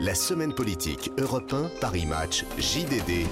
La semaine politique Europe 1, Paris Match, JDD,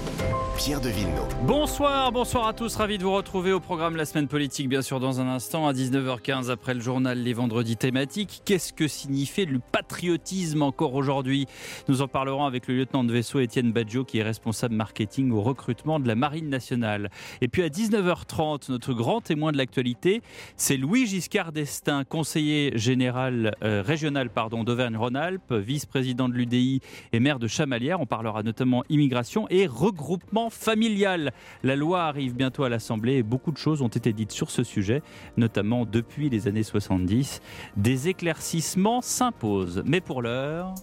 Pierre de Villeneuve. Bonsoir, bonsoir à tous, ravi de vous retrouver au programme La semaine politique, bien sûr, dans un instant, à 19h15, après le journal Les Vendredis thématiques. Qu'est-ce que signifie le patriotisme encore aujourd'hui? Nous en parlerons avec le lieutenant de vaisseau Étienne Badjo, qui est responsable marketing au recrutement de la Marine nationale. Et puis à 19h30, notre grand témoin de l'actualité, c'est Louis Giscard d'Estaing, conseiller général euh, régional d'Auvergne-Rhône-Alpes, vice-président de et maire de Chamalières. On parlera notamment immigration et regroupement familial. La loi arrive bientôt à l'Assemblée et beaucoup de choses ont été dites sur ce sujet, notamment depuis les années 70. Des éclaircissements s'imposent. Mais pour l'heure...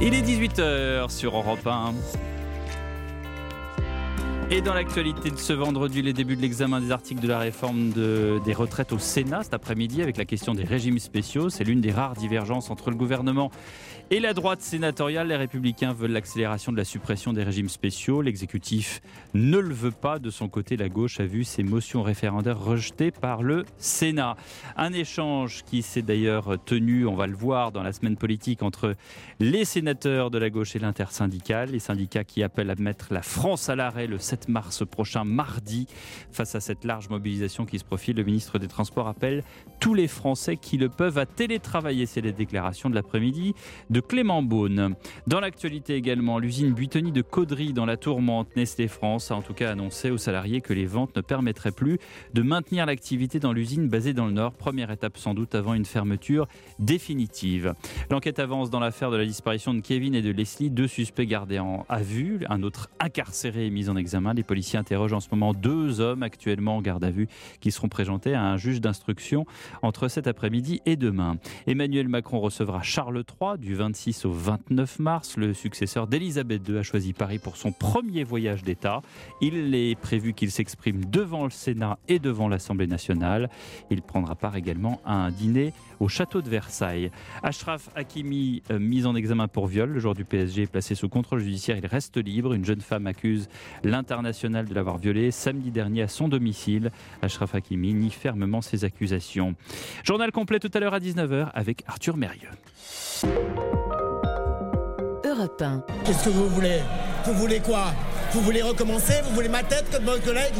Il est 18h sur Europe 1. Et dans l'actualité de ce vendredi, les débuts de l'examen des articles de la réforme des retraites au Sénat cet après-midi avec la question des régimes spéciaux. C'est l'une des rares divergences entre le gouvernement et la droite sénatoriale. Les républicains veulent l'accélération de la suppression des régimes spéciaux. L'exécutif ne le veut pas. De son côté, la gauche a vu ses motions référendaires rejetées par le Sénat. Un échange qui s'est d'ailleurs tenu, on va le voir dans la semaine politique, entre les sénateurs de la gauche et l'intersyndicale. Les syndicats qui appellent à mettre la France à l'arrêt le 7 mars prochain, mardi. Face à cette large mobilisation qui se profile, le ministre des Transports appelle tous les Français qui le peuvent à télétravailler. C'est les déclarations de l'après-midi Clément Beaune. Dans l'actualité également, l'usine Buitoni de Caudry dans la tourmente, Nestlé France a en tout cas annoncé aux salariés que les ventes ne permettraient plus de maintenir l'activité dans l'usine basée dans le Nord. Première étape sans doute avant une fermeture définitive. L'enquête avance dans l'affaire de la disparition de Kevin et de Leslie, deux suspects gardés en à vue, un autre incarcéré et mis en examen. Les policiers interrogent en ce moment deux hommes actuellement en garde à vue qui seront présentés à un juge d'instruction entre cet après-midi et demain. Emmanuel Macron recevra Charles III du 26 au 29 mars. Le successeur d'Elisabeth II a choisi Paris pour son premier voyage d'État. Il est prévu qu'il s'exprime devant le Sénat et devant l'Assemblée nationale. Il prendra part également à un dîner au château de Versailles. Ashraf Hakimi, euh, mis en examen pour viol, le joueur du PSG est placé sous contrôle judiciaire. Il reste libre. Une jeune femme accuse l'international de l'avoir violé samedi dernier à son domicile. Ashraf Hakimi nie fermement ses accusations. Journal complet tout à l'heure à 19h avec Arthur Mérieux. Europe 1. Qu'est-ce que vous voulez? Vous voulez quoi? Vous voulez recommencer? Vous voulez ma tête comme votre collègue?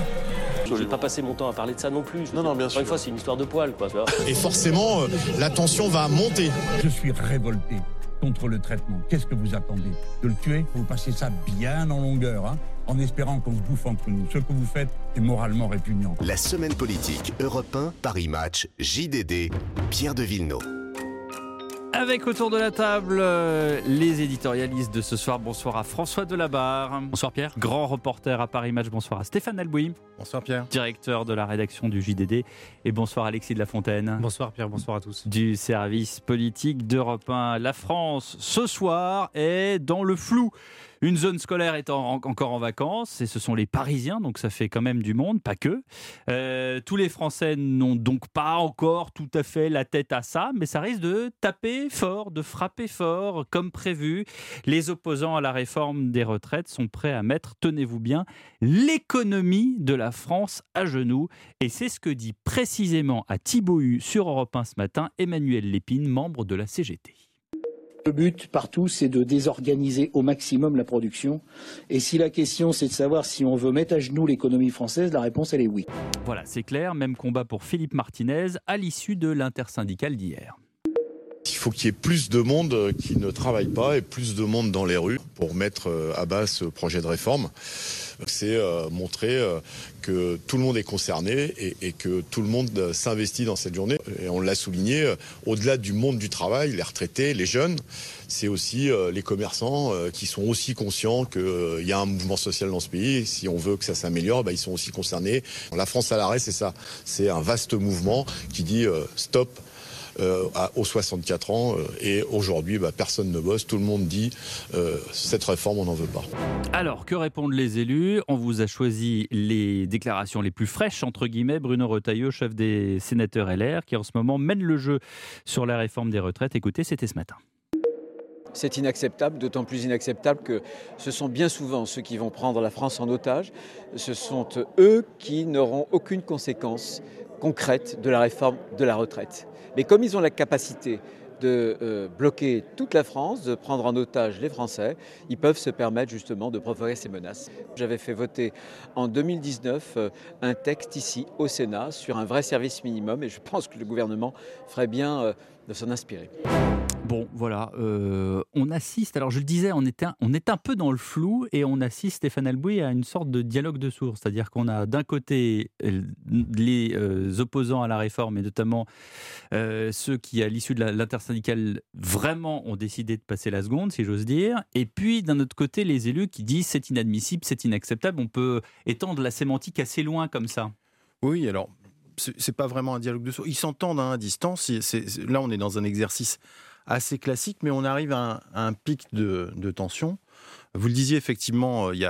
Je vais pas passer mon temps à parler de ça non plus. Non, non, bien Encore sûr. une fois, c'est une histoire de poil, quoi. Et forcément, euh, la tension va monter. Je suis révolté contre le traitement. Qu'est-ce que vous attendez? De le tuer? Vous passez ça bien en longueur, hein, en espérant qu'on se bouffe entre nous. Ce que vous faites est moralement répugnant. La semaine politique Europe 1, Paris Match, JDD, Pierre de Villeneuve. Avec autour de la table euh, les éditorialistes de ce soir. Bonsoir à François Delabarre. Bonsoir Pierre. Grand reporter à Paris Match. Bonsoir à Stéphane Albouy, Bonsoir Pierre. directeur de la rédaction du JDD. Et bonsoir Alexis de la Fontaine. Bonsoir Pierre, bonsoir à tous. du service politique d'Europe 1. La France, ce soir, est dans le flou. Une zone scolaire est en- encore en vacances, et ce sont les Parisiens, donc ça fait quand même du monde, pas que. Euh, tous les Français n'ont donc pas encore tout à fait la tête à ça, mais ça risque de taper fort, de frapper fort, comme prévu. Les opposants à la réforme des retraites sont prêts à mettre, tenez-vous bien, l'économie de la France à genoux. Et c'est ce que dit précisément à Thibaut sur Europe 1 ce matin Emmanuel Lépine, membre de la CGT. Le but partout, c'est de désorganiser au maximum la production. Et si la question, c'est de savoir si on veut mettre à genoux l'économie française, la réponse, elle est oui. Voilà, c'est clair, même combat pour Philippe Martinez à l'issue de l'intersyndicale d'hier. Il faut qu'il y ait plus de monde euh, qui ne travaille pas et plus de monde dans les rues pour mettre euh, à bas ce projet de réforme. C'est euh, montrer que tout le monde est concerné et, que tout le monde s'investit dans cette journée. Et on l'a souligné, au-delà du monde du travail, les retraités, les jeunes, c'est aussi les commerçants qui sont aussi conscients qu'il y a un mouvement social dans ce pays. Si on veut que ça s'améliore, bah, ils sont aussi concernés. La France à l'arrêt, c'est ça. C'est un vaste mouvement qui dit stop euh, à- aux 64 ans. euh, et aujourd'hui, bah, personne ne bosse. Tout le monde dit euh, cette réforme, on n'en veut pas. Alors, que répondent les élus? On vous a choisi les déclarations les plus fraîches, entre guillemets. Bruno Retailleau, chef des sénateurs LR, qui en ce moment mène le jeu sur la réforme des retraites. Écoutez, c'était ce matin. C'est inacceptable, d'autant plus inacceptable que ce sont bien souvent ceux qui vont prendre la France en otage, ce sont eux qui n'auront aucune conséquence concrète de la réforme de la retraite. Mais comme ils ont la capacité de euh, bloquer toute la France, de prendre en otage les Français, ils peuvent se permettre justement de provoquer ces menaces. J'avais fait voter en 2019 euh, un texte ici au Sénat sur un vrai service minimum et je pense que le gouvernement ferait bien euh, de s'en inspirer. Bon, voilà, euh, on assiste, alors je le disais, on est, un, on est un peu dans le flou et on assiste, Stéphane Albouy, à une sorte de dialogue de sourds. C'est-à-dire qu'on a d'un côté euh, les euh, opposants à la réforme et notamment ceux qui, à l'issue de l'intersyndicale, vraiment ont décidé de passer la seconde, si j'ose dire. Et puis d'un autre côté, les élus qui disent c'est inadmissible, c'est inacceptable. On peut étendre la sémantique assez loin comme ça. Oui, alors, c'est pas vraiment un dialogue de sourds. Ils s'entendent hein, à distance. Là, on est dans un exercice assez classique, mais on arrive à un, pic de tension. Vous le disiez, effectivement, euh, il y,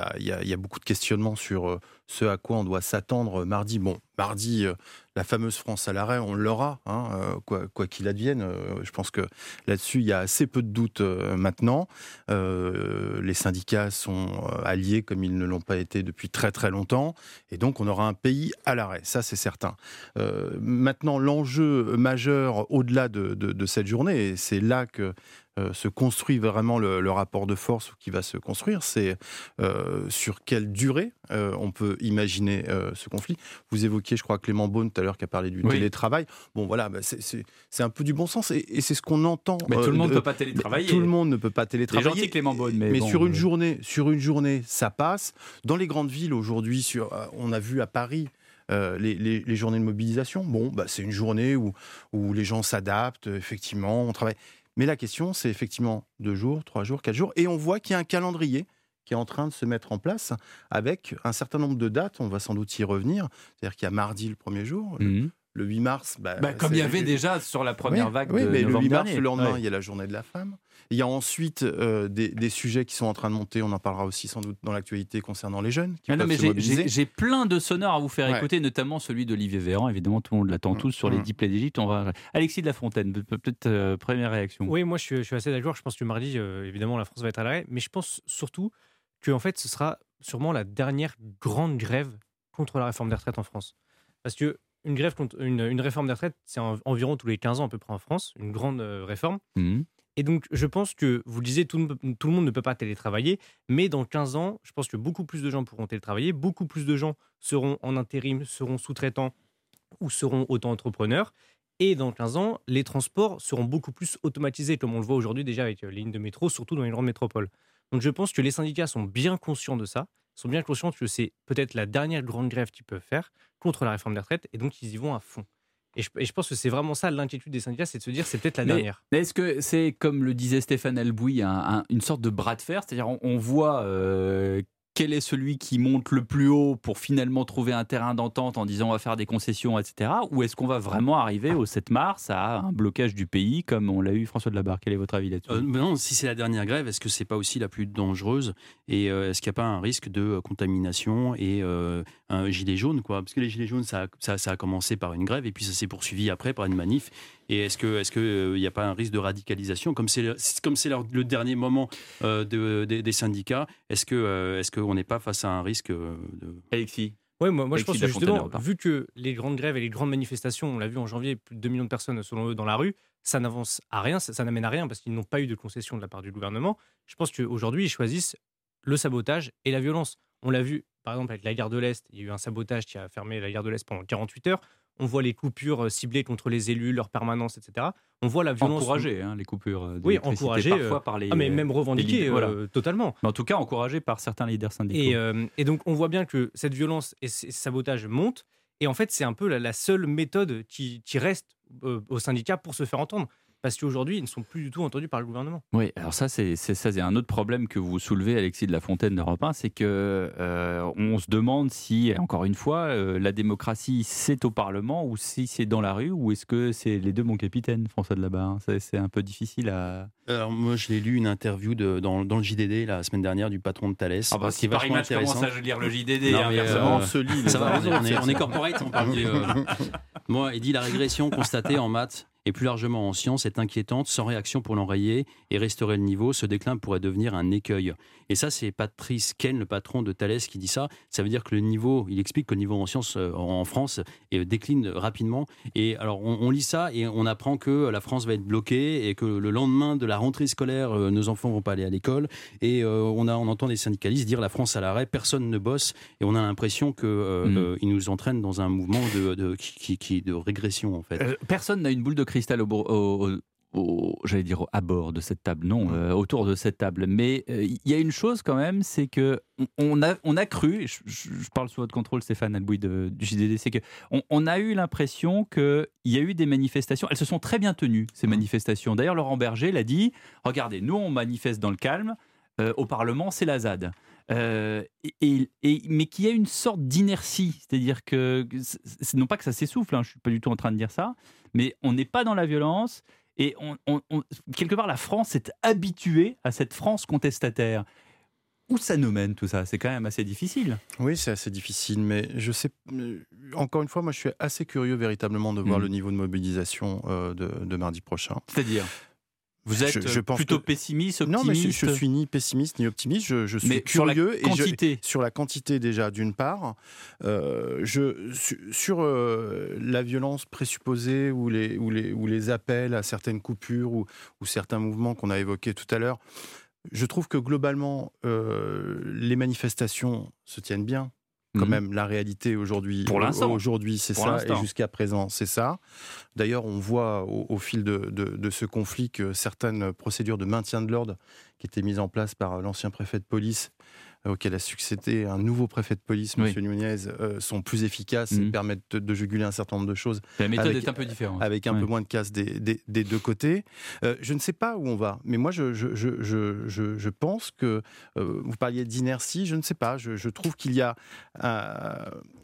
a, beaucoup de questionnements sur euh, ce à quoi on doit s'attendre mardi. Bon, mardi, euh, la fameuse France à l'arrêt, on l'aura, hein, euh, quoi qu'il advienne. Euh, Je pense que là-dessus, il y a assez peu de doutes euh, maintenant. Euh, les syndicats sont euh, alliés comme ils ne l'ont pas été depuis très très longtemps. Et donc, on aura un pays à l'arrêt, ça c'est certain. Euh, maintenant, l'enjeu majeur au-delà de, cette journée, c'est là que euh, se construit vraiment le, le rapport de force qui va se construire, c'est euh, sur quelle durée euh, on peut imaginer euh, ce conflit. Vous évoquiez, je crois, Clément Beaune tout à l'heure qui a parlé du Oui. télétravail. Bon, voilà, bah, c'est- un peu du bon sens et, et c'est ce qu'on entend. Mais tout le monde ne peut pas télétravailler. Tout le monde ne peut pas télétravailler. gentil Clément Beaune, mais, Mais, bon, sur une journée, sur une journée, ça passe. Dans les grandes villes aujourd'hui, sur, on a vu à Paris. euh, les, les- les journées de mobilisation, bon, bah, c'est une journée où, où les gens s'adaptent, effectivement, on travaille. Mais la question, c'est effectivement deux jours, trois jours, quatre jours, et on voit qu'il y a un calendrier qui est en train de se mettre en place avec un certain nombre de dates. On va sans doute y revenir. C'est-à-dire qu'il y a mardi le premier jour, mhm. Le 8 mars. bah, Bah, comme il y avait déjà sur la première oui, vague oui, de mais le novembre 8 mars, dernier. le lendemain, Ouais. il y a la journée de la femme. Il y a ensuite euh, des, des sujets qui sont en train de monter. On en parlera aussi sans doute dans l'actualité concernant les jeunes qui Ah non, mais j'ai- plein de sonores à vous faire Ouais. écouter, notamment celui d'Olivier Véran. Évidemment, tout le monde l'attend Mm. tous sur les Mm. dix plaies d'Égypte. On va... Alexis de la Fontaine, peut- peut-être euh, première réaction. Oui, moi je suis, je suis assez d'accord. Je pense que mardi, euh, évidemment, la France va être à l'arrêt. Mais je pense surtout que en fait, ce sera sûrement la dernière grande grève contre la réforme des retraites en France. Parce que une grève contre une, une réforme des retraites, c'est en- environ tous les 15 ans à peu près en France, une grande euh, réforme. Mhm. Et donc, je pense que, vous le disiez, tout le monde ne peut pas télétravailler, mais dans 15 ans, je pense que beaucoup plus de gens pourront télétravailler, beaucoup plus de gens seront en intérim, seront sous-traitants ou seront auto-entrepreneurs. Et dans 15 ans, les transports seront beaucoup plus automatisés, comme on le voit aujourd'hui déjà avec euh, les lignes de métro, surtout dans les grandes métropoles. Donc je pense que les syndicats sont bien conscients de ça, sont bien conscients que c'est peut-être la dernière grande grève qu'ils peuvent faire contre la réforme des retraites, et donc ils y vont à fond. Et je, et je pense que c'est vraiment ça l'inquiétude des syndicats, c'est de se dire c'est peut-être la Mais- dernière. Mais Est-ce que c'est, comme le disait Stéphane Albouy, un- un- une sorte de bras de fer? C'est-à-dire, on, on voit euh, quel est celui qui monte le plus haut pour finalement trouver un terrain d'entente en disant on va faire des concessions, etc. Ou est-ce qu'on va vraiment arriver au 7 mars à un blocage du pays comme on l'a eu François de la Barre Quel est votre avis là-dessus? Euh, si c'est la dernière grève, est-ce que c'est pas aussi la plus dangereuse? Et euh, est-ce qu'il n'y a pas un risque de euh, contamination et un gilet jaune quoi? Parce que les gilets jaunes, ça a commencé par une grève et puis ça s'est poursuivi après par une manif. Et est-ce que est-ce que euh, il n'y a pas un risque de radicalisation comme c'est le- c'est- comme c'est leur- le dernier moment euh, de- des- des syndicats Est-ce que euh, qu'on n'est pas face à un risque de Alexis Ouais, moi, moi je pense que justement, vu que les grandes grèves et les grandes manifestations, on l'a vu en janvier, plus de 2 millions de personnes selon eux dans la rue, ça n'avance à rien, ça, ça n'amène à rien parce qu'ils n'ont pas eu de concession de la part du gouvernement. Je pense qu'aujourd'hui, ils choisissent le sabotage et la violence. On l'a vu, par exemple, avec la gare de l'Est, il y a eu un sabotage qui a fermé la gare de l'Est pendant 48 heures. On voit les coupures euh, ciblées contre les élus, leur permanence, etc. On voit la violence. Encouragé, hein, les coupures. euh, Oui, d'électricité, encouragé. Parfois euh, par les. ah, mais même les revendiqué leaders, voilà. euh, totalement. Mais en tout cas, encouragé par certains leaders syndicaux. Et, euh, et donc, on voit bien que cette violence et ce sabotage montent. Et en fait, c'est un peu la, la seule méthode qui, qui reste aux syndicats pour se faire entendre. Parce qu'aujourd'hui, ils ne sont plus du tout entendus par le gouvernement. Oui, alors ça, c'est c'est- ça, c'est un autre problème que vous soulevez, Alexis de la Fontaine d'Europe 1, c'est que euh, on se demande si, encore une fois, euh, la démocratie, c'est au Parlement ou si c'est dans la rue, ou est-ce que c'est les deux, mon capitaine, François de la Barre C'est- C'est un peu difficile à... Alors moi, je l'ai lu une interview de, dans, dans le JDD la semaine dernière du patron de Thales. Ah bah, qui si est Paris vachement Match commence intéressant. à lire le JDD, Non, inversement, euh, on se lit Ça va, on est, autres, on est- c'est- on est corporate, on parle du, euh, Moi, il dit la régression constatée en maths et plus largement en science est inquiétante. Sans réaction pour l'enrayer et restaurer le niveau, ce déclin pourrait devenir un écueil. Et ça, c'est Patrice Ken, le patron de Thales, qui dit ça. Ça veut dire que le niveau, il explique que le niveau en sciences euh, en France euh, décline rapidement. Et alors, on, on lit ça et on apprend que la France va être bloquée et que le lendemain de la rentrée scolaire, euh, nos enfants vont pas aller à l'école. Et euh, on, a, on entend des syndicalistes dire la France à l'arrêt, personne ne bosse. Et on a l'impression qu'ils euh, Mm. euh, nous entraînent dans un mouvement de, de- qui, qui- de régression, en fait. Euh, personne n'a une boule de cristal au, bour- au- au- au- j'allais dire à bord de cette table, non, euh, autour de cette table. Mais euh, il y a une chose quand même, c'est que on- a, on a cru, je, parle sous votre contrôle, Stéphane Albouy de- du JDD, c'est que on, on a eu l'impression qu'il y a eu des manifestations. Elles se sont très bien tenues ces manifestations. D'ailleurs, Laurent Berger l'a dit. Regardez, nous on manifeste dans le calme. euh, au Parlement, c'est la ZAD. Euh, et, et- mais qu'il y a une sorte d'inertie, c'est-à-dire que, non pas que ça s'essouffle, hein, je suis pas du tout en train de dire ça, mais on n'est pas dans la violence et on, on- on- quelque part la France est habituée à cette France contestataire. Où ça nous mène tout ça? C'est quand même assez difficile. Oui, c'est assez difficile, mais je sais. Encore une fois, moi, je suis assez curieux véritablement de voir Mm. le niveau de mobilisation euh, de, de mardi prochain. C'est-à-dire? Vous êtes Je- je pense plutôt que- pessimiste, Non, mais je, optimiste je suis ni pessimiste ni optimiste. Je, je suis Mais sur la curieux et quantité. sur la quantité déjà d'une part. Euh, je, sur euh, la violence présupposée ou les, ou, les, ou les appels à certaines coupures ou, ou certains mouvements qu'on a évoqués tout à l'heure, je trouve que globalement euh, les manifestations se tiennent bien. Quand Mhm. même, la réalité aujourd'hui, Pour l'instant. aujourd'hui, c'est ça, et jusqu'à présent, c'est ça. D'ailleurs, on voit au, au fil de, de- de ce conflit que certaines procédures de maintien de l'ordre qui étaient mises en place par l'ancien préfet de police, auquel a succédé un nouveau préfet de police, Oui. M. Nunez, euh, sont plus efficaces et Mhm. permettent de, de juguler un certain nombre de choses La méthode Avec- est un peu différente. avec un Ouais. peu moins de casse des, des- des deux côtés. Euh, je ne sais pas où on va, mais moi, je, je, je, je, je- je pense que euh, vous parliez d'inertie, je ne sais pas. Je, trouve qu'il y a.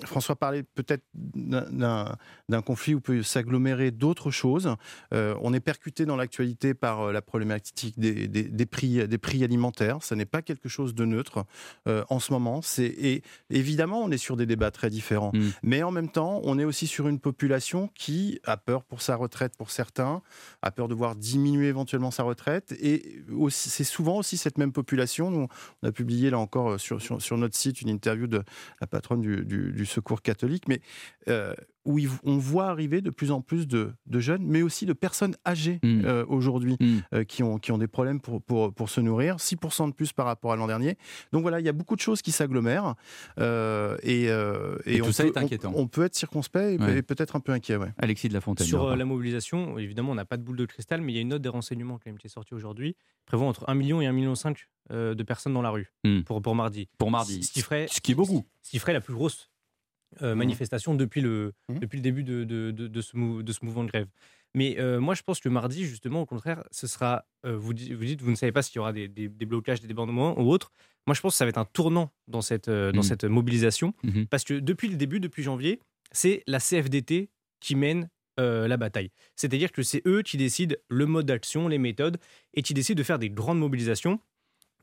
François parlait peut-être d'un- conflit où peut s'agglomérer d'autres choses. On est percuté dans l'actualité par la problématique des, prix, des prix alimentaires. Ce n'est pas quelque chose de neutre euh, en ce moment. C'est et évidemment, on est sur des débats très différents, Mm. mais en même temps, on est aussi sur une population qui a peur pour sa retraite pour certains, a peur de voir diminuer éventuellement sa retraite, et c'est souvent aussi cette même population. Nous, on a publié là encore euh, sur, sur, sur notre site une interview de la patronne du, du- du Secours catholique, mais euh, où on voit arriver de plus en plus de, de jeunes, mais aussi de personnes âgées Mm. euh, aujourd'hui Mm. euh, qui, ont, qui ont des problèmes pour, pour, pour se nourrir, 6% de plus par rapport à l'an dernier. Donc voilà, il y a beaucoup de choses qui s'agglomèrent euh, et, euh, Et on tout ça peut- est inquiétant. On, on peut être circonspect et, Ouais. et peut-être un peu inquiet. Ouais. Alexis de la Fontaine. Sur la mobilisation, évidemment, on n'a pas de boule de cristal, mais il y a une note des renseignements quand même qui est sortie aujourd'hui, prévoit entre 1 million et 1,5 million de personnes dans la rue Hmm. pour, pour mardi. pour mardi. Ce qui ferait, Ce qui est beaucoup. ce qui ferait la plus grosse euh, manifestation depuis le, Mhm. depuis le début de, de, de- de ce mou- de ce mouvement de grève. Mais euh, moi, je pense que mardi, justement, au contraire, ce sera. euh, vous, di- vous dites, vous ne savez pas s'il y aura des, des- des blocages, des débordements ou autre. Moi, je pense que ça va être un tournant dans cette, euh, dans Mhm. cette mobilisation. Parce que depuis le début, depuis janvier, c'est la CFDT qui mène euh, la bataille. C'est-à-dire que c'est eux qui décident le mode d'action, les méthodes, et qui décident de faire des grandes mobilisations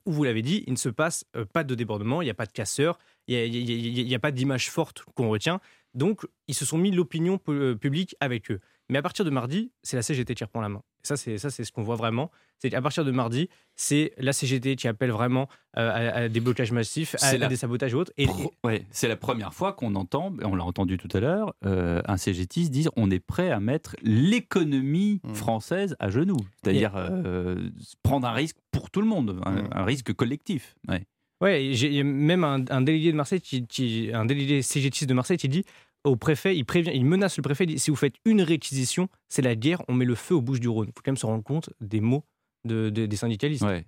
où, vous l'avez dit, il ne se passe euh, pas de débordement, il n'y a pas de casseurs, il n'y a, a- pas d'image forte qu'on retient. Donc, ils se sont mis l'opinion euh, publique avec eux. Mais à partir de mardi, c'est la CGT qui reprend la main. Ça, c'est ça, c'est ce qu'on voit vraiment. C'est qu'à partir de mardi, c'est la CGT qui appelle vraiment euh, à, à des blocages massifs, à, C'est la à des sabotages et autres. Et, ouais, c'est la première fois qu'on entend, et on l'a entendu tout à l'heure, euh, un CGTiste dire on est prêt à mettre l'économie Mmh. française à genoux. C'est-à-dire euh, prendre un risque pour tout le monde, un, Mmh. un risque collectif. Ouais. Ouais, j'ai il y a même un, un délégué de Marseille, qui, qui- un délégué CGTiste de Marseille qui dit au préfet, il prévient, il menace le préfet, il dit, si vous faites une réquisition, c'est la guerre, on met le feu aux Bouches du Rhône. Il faut quand même se rendre compte des mots de, de- des syndicalistes. Ouais.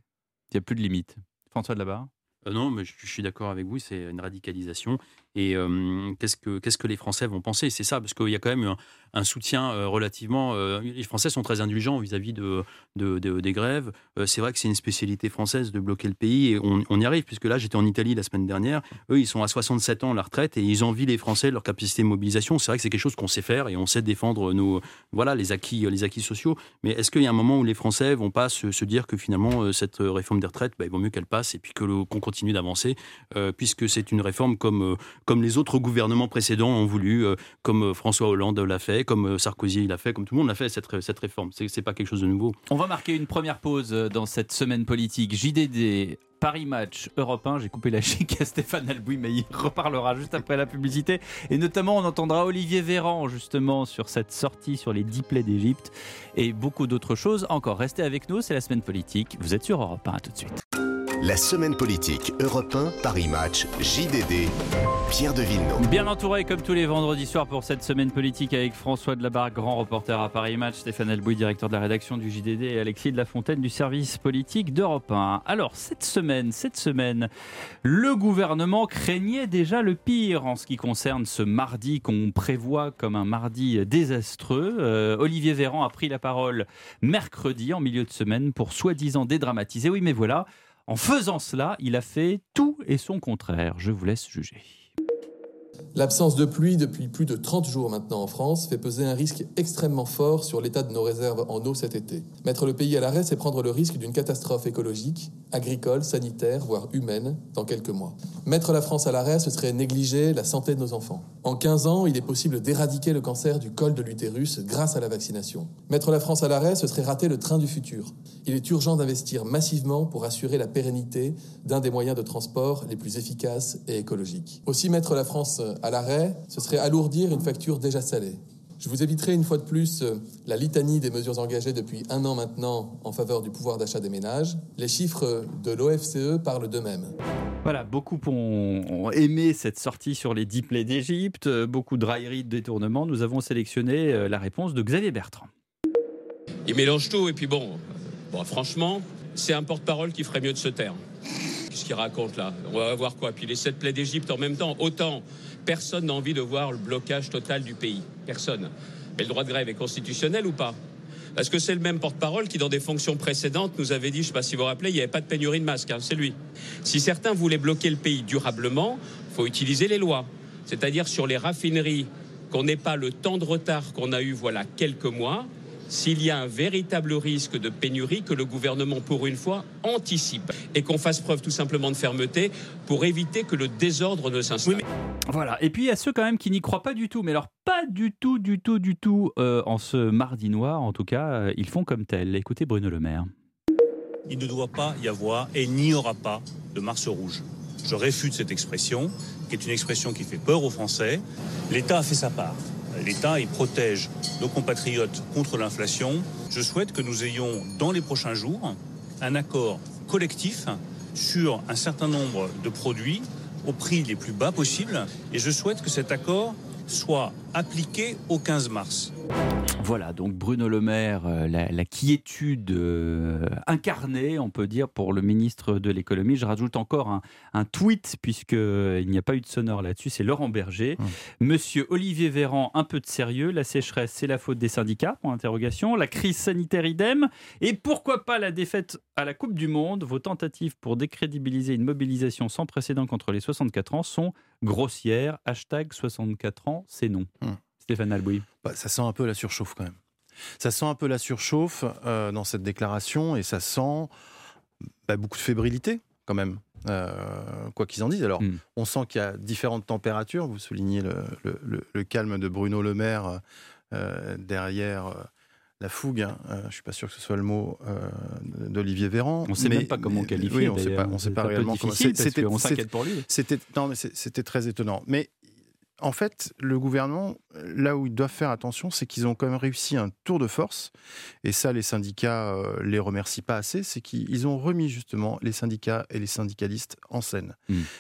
Il n'y a plus de limite. François de la Barre? Euh, non, mais je, je suis d'accord avec vous, c'est une radicalisation. Et euh, qu'est-ce que qu'est-ce que les Français vont penser? C'est ça, parce qu'il y a quand même un, soutien relativement. les Français sont très indulgents vis-à-vis de, de- de- des grèves. C'est vrai que c'est une spécialité française de bloquer le pays, et on, y arrive, puisque là, j'étais en Italie la semaine dernière. Eux, ils sont à 67 ans la retraite, et ils envient les Français leur capacité de mobilisation. C'est vrai que c'est quelque chose qu'on sait faire, et on sait défendre nos voilà les acquis les acquis sociaux. Mais est-ce qu'il y a un moment où les Français vont pas se, dire que finalement cette réforme des retraites, bah, il vaut mieux qu'elle passe, et puis que qu'on continue d'avancer, puisque c'est une réforme comme comme les autres gouvernements précédents ont voulu, euh, comme euh, François Hollande l'a fait, comme euh, Sarkozy l'a fait, comme tout le monde l'a fait, cette, ré- cette réforme. C'est c'est pas quelque chose de nouveau. On va marquer une première pause dans cette semaine politique. JDD, Paris Match, Europe 1. J'ai coupé la chic à Stéphane Albouy, mais il reparlera juste après la publicité. Et notamment, on entendra Olivier Véran, justement, sur cette sortie sur les 10 plaies d'Égypte et beaucoup d'autres choses. Encore, restez avec nous, c'est la semaine politique. Vous êtes sur Europe 1, à tout de suite. La semaine politique Europe 1, Paris Match, JDD, Pierre de Villeneuve. Bien entouré comme tous les vendredis soirs pour cette semaine politique avec François Delabarre, grand reporter à Paris Match, Stéphane Albouy, directeur de la rédaction du JDD et Alexis de la Fontaine du service politique d'Europe 1. Alors cette semaine, cette semaine, le gouvernement craignait déjà le pire en ce qui concerne ce mardi qu'on prévoit comme un mardi désastreux. Euh, Olivier Véran a pris la parole mercredi en milieu de semaine pour soi-disant dédramatiser. Oui mais voilà, en faisant cela, il a fait tout et son contraire. Je vous laisse juger. L'absence de pluie depuis plus de 30 jours maintenant en France fait peser un risque extrêmement fort sur l'état de nos réserves en eau cet été. Mettre le pays à l'arrêt, c'est prendre le risque d'une catastrophe écologique, agricole, sanitaire, voire humaine dans quelques mois. Mettre la France à l'arrêt, ce serait négliger la santé de nos enfants. En 15 ans, il est possible d'éradiquer le cancer du col de l'utérus grâce à la vaccination. Mettre la France à l'arrêt, ce serait rater le train du futur. Il est urgent d'investir massivement pour assurer la pérennité d'un des moyens de transport les plus efficaces et écologiques. Aussi, mettre la France à l'arrêt, ce serait alourdir une facture déjà salée. Je vous éviterai une fois de plus euh, la litanie des mesures engagées depuis un an maintenant en faveur du pouvoir d'achat des ménages. Les chiffres de l'OFCE parlent d'eux-mêmes. Voilà, beaucoup ont, ont aimé cette sortie sur les 10 plaies d'Égypte, euh, beaucoup de railleries, de détournements. Nous avons sélectionné euh, la réponse de Xavier Bertrand. Il mélange tout et puis bon, bon franchement, c'est un porte-parole qui ferait mieux de se taire. Qu'est-ce qu'il raconte là? On va voir quoi? Puis les sept plaies d'Égypte en même temps. Autant, personne n'a envie de voir le blocage total du pays. Personne. Mais le droit de grève est constitutionnel ou pas? Parce que c'est le même porte-parole qui, dans des fonctions précédentes, nous avait dit, je ne sais pas si vous vous rappelez, il n'y avait pas de pénurie de masques. hein, c'est lui. Si certains voulaient bloquer le pays durablement, il faut utiliser les lois. C'est-à-dire sur les raffineries, qu'on n'ait pas le temps de retard qu'on a eu voilà quelques mois, s'il y a un véritable risque de pénurie, que le gouvernement, pour une fois, anticipe et qu'on fasse preuve tout simplement de fermeté pour éviter que le désordre ne s'installe. Voilà, et puis il y a ceux quand même qui n'y croient pas du tout, mais alors pas du tout, du tout, du tout euh, en ce mardi noir, en tout cas, euh, ils font comme tel. Écoutez Bruno Le Maire. Il ne doit pas y avoir et il n'y aura pas de Mars rouge. Je réfute cette expression, qui est une expression qui fait peur aux Français. L'État a fait sa part. L'État, protège nos compatriotes contre l'inflation. Je souhaite que nous ayons, dans les prochains jours, un accord collectif sur un certain nombre de produits au prix les plus bas possibles. Et je souhaite que cet accord soit appliqué au 15 mars. Voilà, donc Bruno Le Maire, euh, la, la quiétude euh, incarnée, on peut dire, pour le ministre de l'économie. Je rajoute encore un, un tweet, puisqu'il n'y a pas eu de sonore là-dessus, c'est Laurent Berger. Monsieur Olivier Véran, un peu de sérieux, la sécheresse, c'est la faute des syndicats, pour interrogation. La crise sanitaire, idem. Et pourquoi pas la défaite à la Coupe du Monde? Vos tentatives pour décrédibiliser une mobilisation sans précédent contre les 64 ans sont grossières. Hashtag 64 ans, c'est non. Stéphane Albouy. Bah, ça sent un peu la surchauffe quand même. Ça sent un peu la surchauffe euh, dans cette déclaration et ça sent bah, beaucoup de fébrilité quand même. Euh, quoi qu'ils en disent. Alors, on sent qu'il y a différentes températures. Vous soulignez le, le- le- le calme de Bruno Le Maire euh, derrière la fougue. hein. Euh, je suis pas sûr que ce soit le mot euh, d'Olivier Véran. On sait même pas comment qualifier, Oui, on sait pas, on sait pas réellement comment. c'était- qu'on s'inquiète pour lui. C'était non, mais c'était très étonnant. Mais en fait, le gouvernement, là où ils doivent faire attention, c'est qu'ils ont quand même réussi un tour de force. Et ça, les syndicats euh, les remercient pas assez. C'est qu'ils ont remis justement les syndicats et les syndicalistes en scène.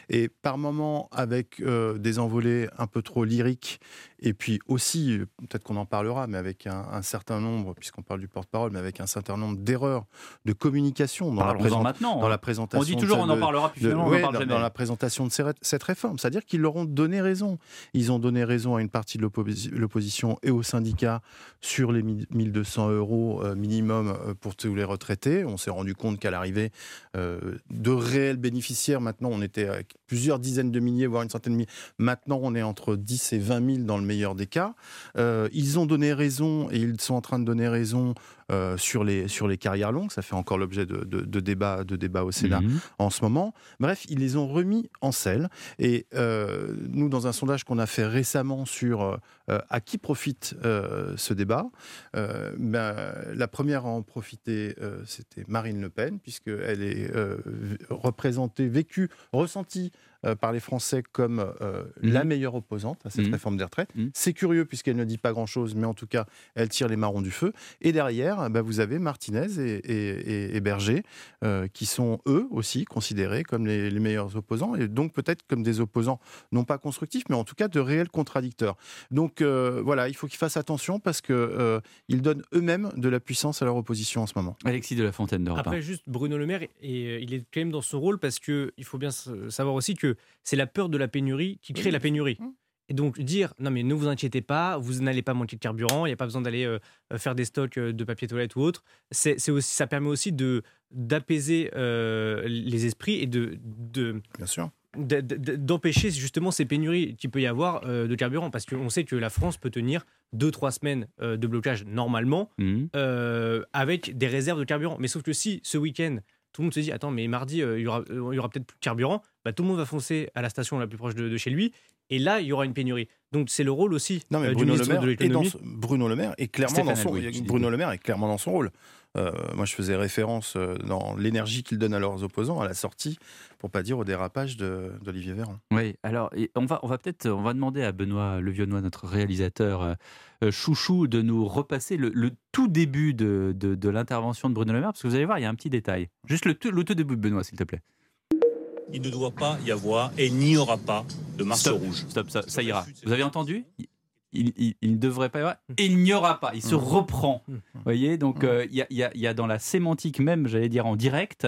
Et par moments, avec euh, des envolées un peu trop lyriques, et puis aussi, peut-être qu'on en parlera, mais avec un, un certain nombre, puisqu'on parle du porte-parole, mais avec un certain nombre d'erreurs de communication dans, la, présent- maintenant, dans hein. la présentation. On dit toujours on en parlera, puis de- finalement, on en parle dans- jamais. dans la présentation de cette réforme. C'est-à-dire qu'ils leur ont donné raison. Ils ont donné raison à une partie de l'oppo- l'opposition et aux syndicats sur les 1200 euros euh, minimum euh, pour tous les retraités. On s'est rendu compte qu'à l'arrivée de réels bénéficiaires, maintenant on était à plusieurs dizaines de milliers, voire une centaine de milliers. Maintenant on est entre 10 et 20 000 dans le meilleur des cas. ils ont donné raison et ils sont en train de donner raison euh, sur, les, sur les carrières longues. Ça fait encore l'objet de, de, débats de débat au Sénat mhm. en ce moment. Bref, ils les ont remis en selle. Et euh, nous, dans un sondage qu'on a fait récemment sur euh, à qui profite ce débat, ben, la première à en profiter, c'était Marine Le Pen, puisqu'elle est représentée, vécue, ressentie euh, par les Français comme euh, mhm. la meilleure opposante à cette mhm. réforme des retraites. Mhm. C'est curieux puisqu'elle ne dit pas grand-chose, mais en tout cas, elle tire les marrons du feu. Et derrière, bah, vous avez Martinez et, Berger, euh, qui sont eux aussi considérés comme les, meilleurs opposants, et donc peut-être comme des opposants non pas constructifs, mais en tout cas de réels contradicteurs. Donc voilà, il faut qu'ils fassent attention parce qu'ils donnent eux-mêmes de la puissance à leur opposition en ce moment. Alexis de la Fontaine d'Europe. Après, juste Bruno Le Maire, et, il est quand même dans son rôle parce qu'il faut bien savoir aussi que c'est la peur de la pénurie qui crée la pénurie. Mmh. Et donc dire non mais ne vous inquiétez pas, vous n'allez pas manquer de carburant, il n'y a pas besoin d'aller euh, euh, faire des stocks euh, de papier toilette ou autre. C'est aussi ça permet aussi de d'apaiser les esprits et de, de bien sûr d'empêcher justement ces pénuries qu'il peut y avoir de carburant parce qu'on sait que la France peut tenir 2-3 semaines de blocage normalement mmh. avec des réserves de carburant. Mais sauf que si ce week-end tout le monde se dit attends mais mardi il y aura, il y aura peut-être plus de carburant bah, tout le monde va foncer à la station la plus proche de, chez lui. Et là, il y aura une pénurie. Donc c'est le rôle aussi non, mais euh, Bruno, le Maire est dans, Bruno Le Maire est clairement dans son Bruno Le Maire est clairement dans son rôle. Euh, moi, je faisais référence euh, dans l'énergie qu'il donne à leurs opposants à la sortie, pour pas dire au dérapage d'Olivier Véran. Oui, alors on va, on va peut-être on va demander à Benoît Levionnois, notre réalisateur chouchou, de nous repasser le, tout début de, de, l'intervention de Bruno Le Maire, parce que vous allez voir, il y a un petit détail. Juste le, le tout début, Benoît, s'il te plaît il ne doit pas y avoir et il n'y aura pas de Mars rouge. Stop, ça, ira. Vous avez entendu? Il, ne devrait pas y avoir et il n'y aura pas. Il se mmh. reprend. Mmh. Vous voyez, donc mmh. euh, il y, a, dans la sémantique même, j'allais dire en direct,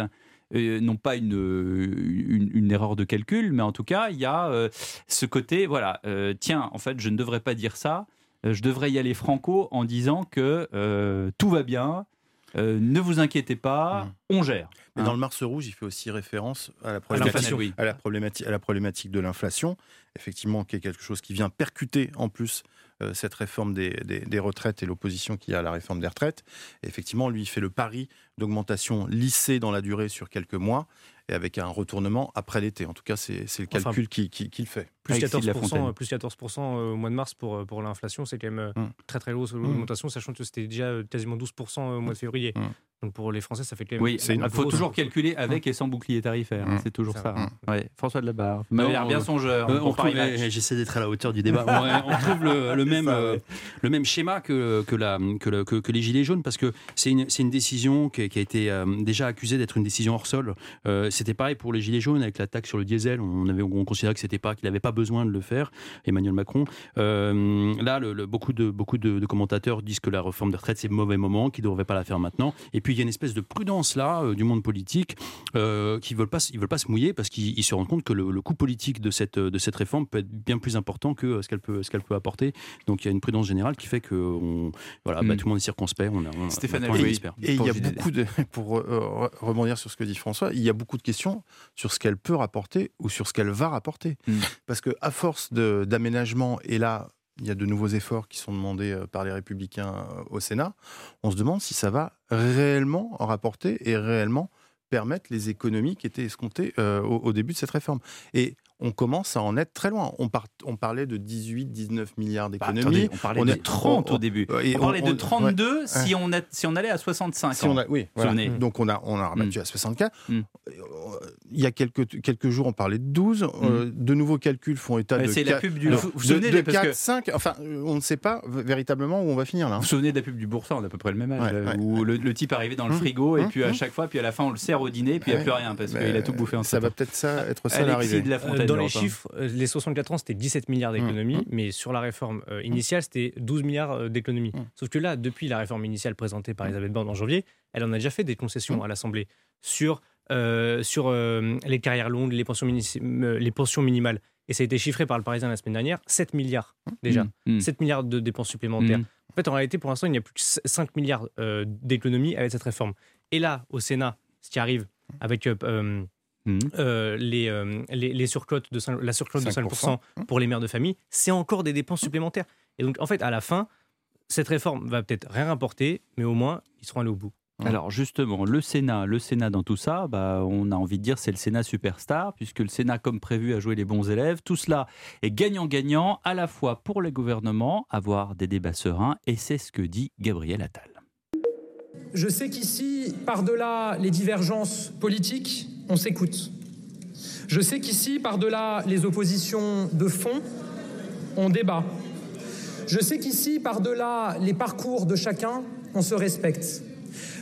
euh, non pas une, une, erreur de calcul, mais en tout cas, il y a euh, ce côté, voilà, tiens, en fait, je ne devrais pas dire ça, je devrais y aller franco en disant que tout va bien, ne vous inquiétez pas, on gère. Mais dans hein. le Mars rouge, il fait aussi référence à la problématique, à la problématique, à la problématique de l'inflation, effectivement, qui est quelque chose qui vient percuter en plus euh, cette réforme des, des, retraites et l'opposition qu'il y a à la réforme des retraites. effectivement, lui, il fait le pari d'augmentation lissée dans la durée sur quelques mois et avec un retournement après l'été. En tout cas, c'est le calcul qu'il qui, fait. Plus 14%, plus 14 euh, au mois de mars pour, euh, pour l'inflation, c'est quand même hum. très très l'augmentation, hum. sachant que c'était déjà quasiment 12% au mois de février. Hum. Donc pour les Français, ça fait quand même. Oui, il faut toujours calculer avec et sans bouclier tarifaire. C'est toujours ça. Hein. Ouais. François de la Barre. Vous m'avez l'air bien songeur. Euh, J'essaie d'être à la hauteur du débat. on, trouve le, même, euh, le même schéma que, que, la, que, que, les Gilets jaunes parce que c'est une, une, décision qui, a été euh, déjà accusée d'être une décision hors sol. c'était pareil pour les Gilets jaunes avec la taxe sur le diesel. On, avait, on considérait que c'était pas qu'il n'avait pas besoin de le faire, Emmanuel Macron. là, le, beaucoup, de, beaucoup de, de, commentateurs disent que la réforme des retraites, c'est mauvais moment, qu'ils ne devraient pas la faire maintenant. Et puis il y a une espèce de prudence là euh, du monde politique euh, qui veulent pas, ils veulent pas se mouiller parce qu'ils se rendent compte que le, coût politique de cette, de cette réforme peut être bien plus important que euh, ce qu'elle peut, ce qu'elle peut apporter. Donc il y a une prudence générale qui fait que on, voilà, bah, hmm. tout le monde est circonspect. On, on Stéphane, et, et il y a beaucoup de, pour rebondir sur ce que dit François, il y a beaucoup de questions sur ce qu'elle peut rapporter ou sur ce qu'elle va rapporter. Hmm. Parce que à force d'aménagement, et là, il y a de nouveaux efforts qui sont demandés euh, par les républicains euh, au Sénat. On se demande si ça va réellement en rapporter et réellement permettre les économies qui étaient escomptées euh, au, début de cette réforme. Et on commence à en être très loin. On, on parlait de 18-19 milliards bah, d'économies. on parlait de 30 au début. on parlait de 32 si, on si on allait à 65. Si on a, oui, donc on a, on a rabattu mm. à 64. Mm. Il y a quelques, quelques jours, on parlait de 12. Mm. Euh, de nouveaux calculs font état de, C'est la pub du, vous, vous de, de 4, 5. Enfin, on ne sait pas véritablement où on va finir là. Vous vous souvenez de la pub du Boursin On a à peu près le même âge. où le, type arrivait dans le frigo et puis à chaque fois, puis à la fin, on le sert au dîner, puis il n'y a plus rien parce qu'il a tout bouffé en Ça va peut-être ça être ça l'arrivée dans les chiffres, euh, les 64 ans, c'était 17 milliards d'économies, mmh, mmh. mais sur la réforme euh, initiale, c'était 12 milliards euh, d'économies. Mmh. Sauf que là, depuis la réforme initiale présentée par Elisabeth Borne en janvier, elle en a déjà fait des concessions à l'Assemblée sur, sur les carrières longues, les pensions, les pensions minimales. et ça a été chiffré par le Parisien la semaine dernière, 7 milliards déjà. Mmh, mmh. 7 milliards de dépenses supplémentaires. Mmh. En fait, en réalité, pour l'instant, il n'y a plus que 5 milliards euh, d'économies avec cette réforme. Et là, au Sénat, ce qui arrive avec euh, Mmh. euh, les, euh, les, les surcotes de 5 la surcote de 5% pour les mères de famille, c'est encore des dépenses supplémentaires. Et donc, en fait, à la fin, cette réforme va peut-être rien rapporter, mais au moins, ils seront allés au bout. Alors justement, le Sénat, le Sénat dans tout ça, bah, on a envie de dire c'est le Sénat superstar, puisque le Sénat, comme prévu, a joué les bons élèves. Tout cela est gagnant-gagnant, à la fois pour le gouvernement, avoir des débats sereins, et c'est ce que dit Gabriel Attal. Je sais qu'ici, par-delà les divergences politiques, on s'écoute. Je sais qu'ici, par-delà les oppositions de fond, on débat. Je sais qu'ici, par-delà les parcours de chacun, on se respecte.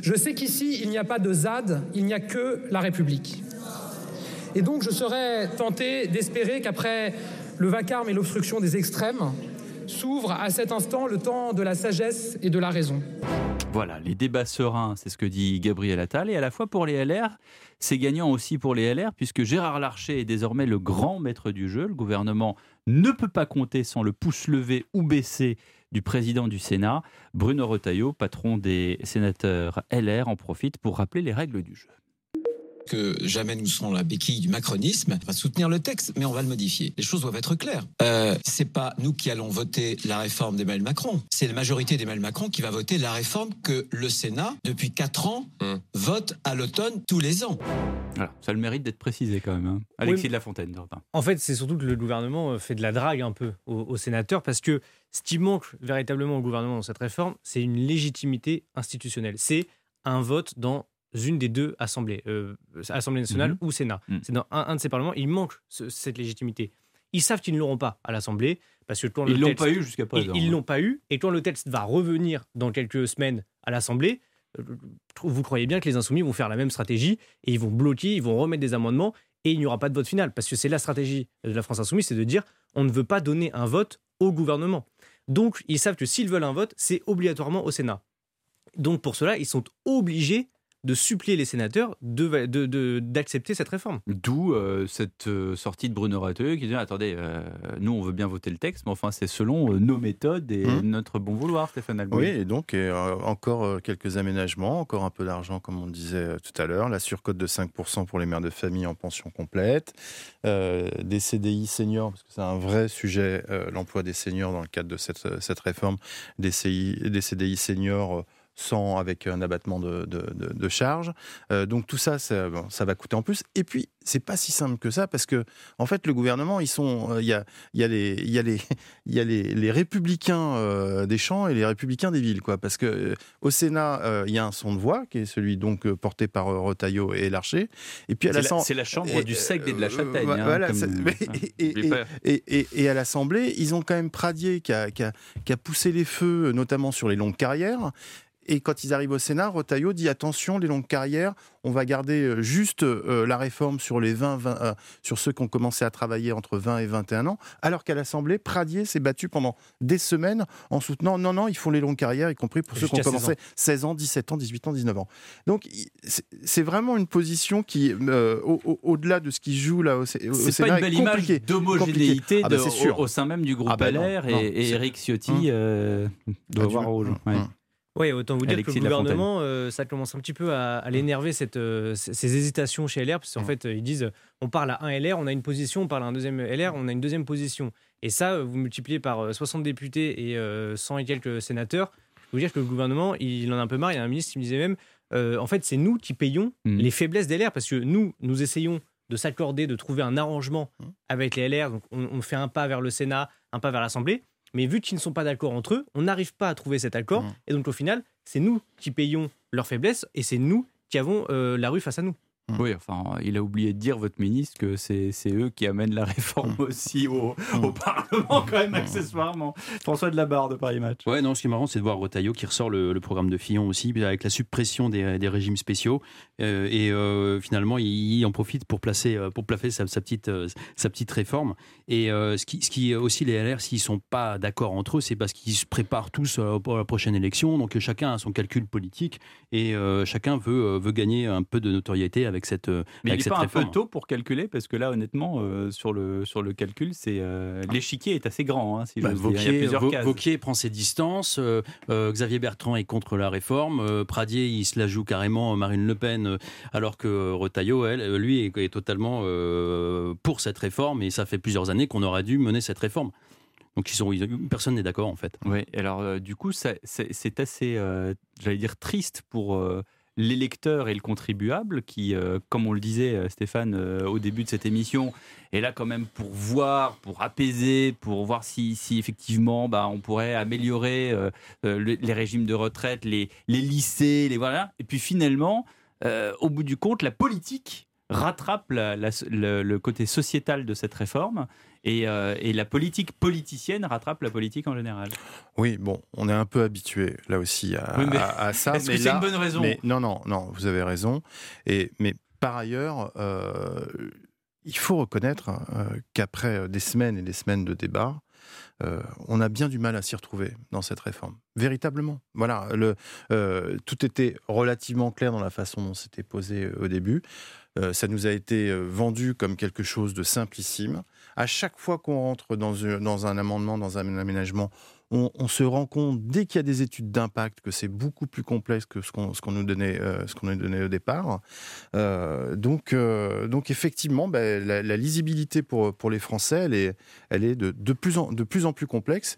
Je sais qu'ici, il n'y a pas de ZAD, il n'y a que la République. Et donc, je serais tenté d'espérer qu'après le vacarme et l'obstruction des extrêmes, s'ouvre à cet instant le temps de la sagesse et de la raison. Voilà, les débats sereins, c'est ce que dit Gabriel Attal. Et à la fois pour les LR, c'est gagnant aussi pour les LR, puisque Gérard Larcher est désormais le grand maître du jeu. Le gouvernement ne peut pas compter sans le pouce levé ou baissé du président du Sénat. Bruno Retailleau, patron des sénateurs LR, en profite pour rappeler les règles du jeu que jamais nous serons la béquille du macronisme. On va soutenir le texte, mais on va le modifier. Les choses doivent être claires. Euh, c'est pas nous qui allons voter la réforme d'Emmanuel Macron. C'est la majorité d'Emmanuel Macron qui va voter la réforme que le Sénat, depuis 4 ans, vote à l'automne tous les ans. Voilà, ça a le mérite d'être précisé quand même. hein. Alexis Oui. de la Fontaine. En fait, c'est surtout que le gouvernement euh, fait de la drague un peu aux, aux sénateurs parce que ce qui manque véritablement au gouvernement dans cette réforme, c'est une légitimité institutionnelle. C'est un vote dans une des deux assemblées, euh, Assemblée nationale Mhm. ou Sénat. Mhm. C'est dans un, un de ces parlements, il manque ce- cette légitimité. Ils savent qu'ils ne l'auront pas à l'Assemblée parce que quand Ils l'ont pas eu jusqu'à présent, Ils hein. l'ont pas eu et quand le texte va revenir dans quelques semaines à l'Assemblée, euh, vous croyez bien que les insoumis vont faire la même stratégie et ils vont bloquer, ils vont remettre des amendements et il n'y aura pas de vote final parce que c'est la stratégie de la France insoumise, c'est de dire on ne veut pas donner un vote au gouvernement. Donc ils savent que s'ils veulent un vote, c'est obligatoirement au Sénat. Donc pour cela, ils sont obligés de supplier les sénateurs de- de- de- d'accepter cette réforme. D'où euh, cette euh, sortie de Bruno Retailleau qui dit attendez, euh, nous on veut bien voter le texte, mais enfin c'est selon euh, nos méthodes et Mmh. notre bon vouloir, Stéphane Albouy. Oui, et donc et, euh, encore quelques aménagements, encore un peu d'argent, comme on disait tout à l'heure, la surcote de 5% pour les mères de famille en pension complète, euh, des CDI seniors, parce que c'est un vrai sujet, euh, l'emploi des seniors dans le cadre de cette, cette réforme, des, CI, des CDI seniors. Sans avec un abattement de, de, de- de charges. Euh, donc tout ça, ça, bon, ça va coûter en plus. Et puis, c'est pas si simple que ça, parce que en fait, le gouvernement, ils sont, euh, il y a, il y a les, il y a les, il y a les, les républicains euh, des champs et les républicains des villes, quoi. Parce que euh, au Sénat, euh, il y a un son de voix qui est celui donc porté par euh, Retailleau et Larcher. Et puis à C'est la- c'est la chambre et- du seigle et de la châtaigne, voilà, hein, voilà, comme- c'est- hein, mais- et, et- pas. et- et- et à l'Assemblée, ils ont quand même Pradier qui a, qui a- qui a poussé les feux, notamment sur les longues carrières. Et quand ils arrivent au Sénat, Retailleau dit attention, les longues carrières, on va garder euh, juste euh, la réforme sur les 20, 20 euh, sur ceux qui ont commencé à travailler entre 20 et 21 ans, alors qu'à l'Assemblée, Pradier s'est battu pendant des semaines en soutenant non, non, ils font les longues carrières, y compris pour ceux qui ont Jusqu'à 16 commencé 16 ans, 17 ans, 18 ans, 19 ans. Donc c'est vraiment une position qui, euh, au- au- au-delà de ce qui joue là au, au C'est Sénat, pas une est belle image d'homogénéité. Ah bah, au, au sein même du groupe Ah bah LR et, non, et Eric Ciotti Hum. doit du voir mal. rouge. Hum, ouais. hum. Oui, autant vous dire Alexis que le gouvernement, euh, ça commence un petit peu à, à l'énerver, cette, euh, ces hésitations chez LR, parce qu'en fait, euh, ils disent, on parle à un LR, on a une position, on parle à un deuxième LR, on a une deuxième position. Et ça, vous multipliez par euh, 60 députés et euh, 100 et quelques sénateurs, je peux vous dire que le gouvernement, il en a un peu marre. Il y a un ministre qui me disait même, en fait, c'est nous qui payons Mhm. les faiblesses des LR, parce que nous, nous essayons de s'accorder, de trouver un arrangement avec les LR. Donc, on, on fait un pas vers le Sénat, un pas vers l'Assemblée. Mais vu qu'ils ne sont pas d'accord entre eux, on n'arrive pas à trouver cet accord. Et donc, au final, c'est nous qui payons leurs faiblesses et c'est nous qui avons euh, la rue face à nous. Oui, enfin, il a oublié de dire, votre ministre, que c'est eux qui amènent la réforme aussi au, au Parlement, quand même, accessoirement. François de la Barre de Paris Match. Ouais, non, ce qui est marrant, c'est de voir Retailleau qui ressort le, le programme de Fillon aussi, avec la suppression des, des régimes spéciaux. Euh, et euh, finalement, il, il en profite pour placer, euh, pour placer sa, sa petite, sa petite réforme. Et euh, ce, qui, ce qui aussi, les LR, s'ils sont pas d'accord entre eux, c'est parce qu'ils se préparent tous pour la prochaine élection. Donc chacun a son calcul politique et chacun veut, veut gagner un peu de notoriété avec avec cette, euh, Mais avec il n'est pas un peu tôt pour calculer parce que là, honnêtement, euh, sur, le, sur le calcul, c'est euh, l'échiquier est assez grand. hein, si Bah, j'ose dire. Il y a Vauquier, plusieurs Vau- cases. Vauquier prend ses distances, euh, euh, Xavier Bertrand est contre la réforme, euh, Pradier il se la joue carrément Marine Le Pen, alors que Retailleau, elle, lui, est, est totalement euh, pour cette réforme et ça fait plusieurs années qu'on aurait dû mener cette réforme. Donc ils sont, ils- personne n'est d'accord en fait. Oui, alors euh, du coup, ça- c'est c'est assez, euh, j'allais dire, triste pour euh, l'électeur et le contribuable qui, euh, comme on le disait, euh, Stéphane, euh, au début de cette émission, est là quand même pour voir, pour apaiser, pour voir si, si effectivement bah, on pourrait améliorer le- les régimes de retraite, les, les lycées, les voilà. Et puis finalement, au bout du compte, la politique rattrape le côté sociétal de cette réforme et, euh, et la politique politicienne rattrape la politique en général. Oui, bon, on est un peu habitué là aussi à, Oui, mais à- à ça. est-ce que c'est une bonne raison mais Non, non, non, vous avez raison. Et, mais par ailleurs, euh, il faut reconnaître euh, qu'après des semaines et des semaines de débat, euh, on a bien du mal à s'y retrouver dans cette réforme. Véritablement. Voilà, le, euh, tout était relativement clair dans la façon dont c'était posé au début. Euh, ça nous a été vendu comme quelque chose de simplissime. À chaque fois qu'on rentre dans, un amendement, dans un aménagement, on, se rend compte, dès qu'il y a des études d'impact, que c'est beaucoup plus complexe que ce qu'on nous, donnait, euh, ce qu'on nous donnait au départ. Euh, donc, euh, donc, effectivement, ben, la, lisibilité pour, pour les Français, elle est, elle est de, de, plus en, de plus en plus complexe.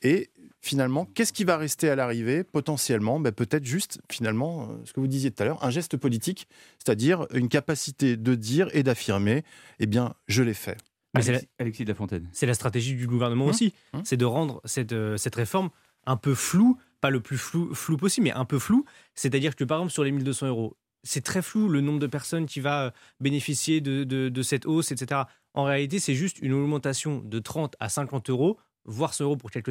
Et finalement, qu'est-ce qui va rester à l'arrivée? Potentiellement, ben, peut-être juste, finalement, ce que vous disiez tout à l'heure, un geste politique, c'est-à-dire une capacité de dire et d'affirmer, eh bien, je l'ai fait. Mais c'est la- Alexis de la Fontaine. C'est la stratégie du gouvernement Mmh. aussi. Mmh. C'est de rendre cette, euh, cette réforme un peu floue, pas le plus flou, flou possible, mais un peu floue. C'est-à-dire que par exemple, sur les 1200 euros, c'est très flou le nombre de personnes qui va euh, bénéficier de, de- de cette hausse, etc. En réalité, c'est juste une augmentation de 30 à 50 euros, voire 100 euros pour quelques,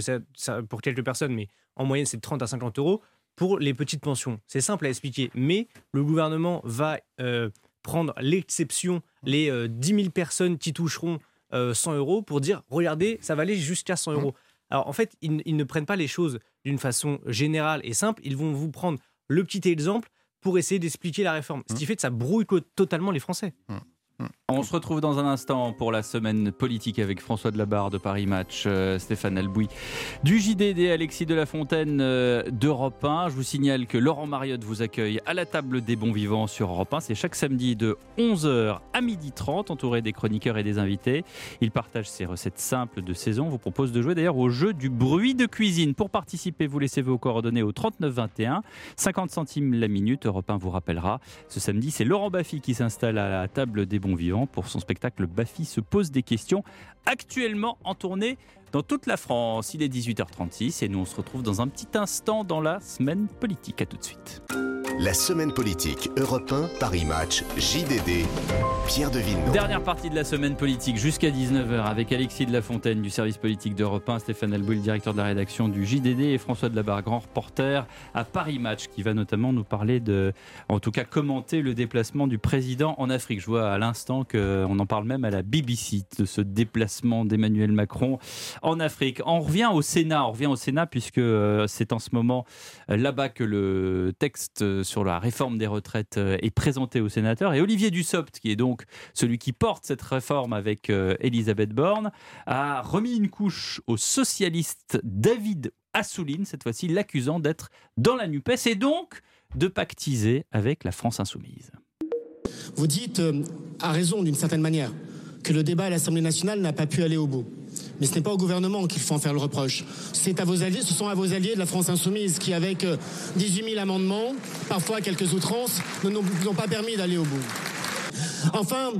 pour quelques personnes, mais en moyenne, c'est de 30 à 50 euros pour les petites pensions. C'est simple à expliquer, mais le gouvernement va euh, prendre l'exception, les euh, 10 000 personnes qui toucheront euh, 100 euros pour dire regardez, ça va aller jusqu'à 100 euros. Alors en fait, ils, ils ne prennent pas les choses d'une façon générale et simple, ils vont vous prendre le petit exemple pour essayer d'expliquer la réforme. Ce qui fait que ça brouille totalement les Français. On se retrouve dans un instant pour la semaine politique avec François Delabarre de Paris Match, euh, Stéphane Albouy du JDD, Alexis de la Fontaine euh, d'Europe 1. Je vous signale que Laurent Mariotte vous accueille à la table des bons vivants sur Europe 1. C'est chaque samedi de 11h à 12h30, entouré des chroniqueurs et des invités. Il partage ses recettes simples de saison. Vous propose de jouer d'ailleurs au jeu du bruit de cuisine. Pour participer, vous laissez vos coordonnées au 39 21, 50 centimes la minute. Europe 1 vous rappellera. Ce samedi, c'est Laurent Baffy qui s'installe à la table des bons vivants pour son spectacle Baffy se pose des questions, actuellement en tournée dans toute la France. Il est 18h36 et nous on se retrouve dans un petit instant dans la semaine politique. À tout de suite. La semaine politique Europe 1, Paris Match, JDD, Pierre de Villeneuve. Dernière partie de la semaine politique jusqu'à 19h avec Alexis de la Fontaine du service politique d'Europe 1, Stéphane Albouy, le directeur de la rédaction du JDD et François Delabarre, grand reporter à Paris Match qui va notamment nous parler de, en tout cas commenter le déplacement du président en Afrique. Je vois à l'instant qu'on en parle même à la BBC de ce déplacement d'Emmanuel Macron en Afrique. On revient au Sénat, on revient au Sénat puisque euh, c'est en ce moment euh, là-bas que le texte euh, sur la réforme des retraites est présenté aux sénateurs. Et Olivier Dussopt, qui est donc celui qui porte cette réforme avec Elisabeth Borne, a remis une couche au socialiste David Assouline, cette fois-ci l'accusant d'être dans la NUPES et donc de pactiser avec la France insoumise. Vous dites, à raison d'une certaine manière, que le débat à l'Assemblée nationale n'a pas pu aller au bout. Mais ce n'est pas au gouvernement qu'il faut en faire le reproche. C'est à vos alliés, ce sont à vos alliés de la France insoumise qui, avec euh, 18 000 amendements, parfois quelques outrances, ne nous nous ont pas permis d'aller au bout. Enfin,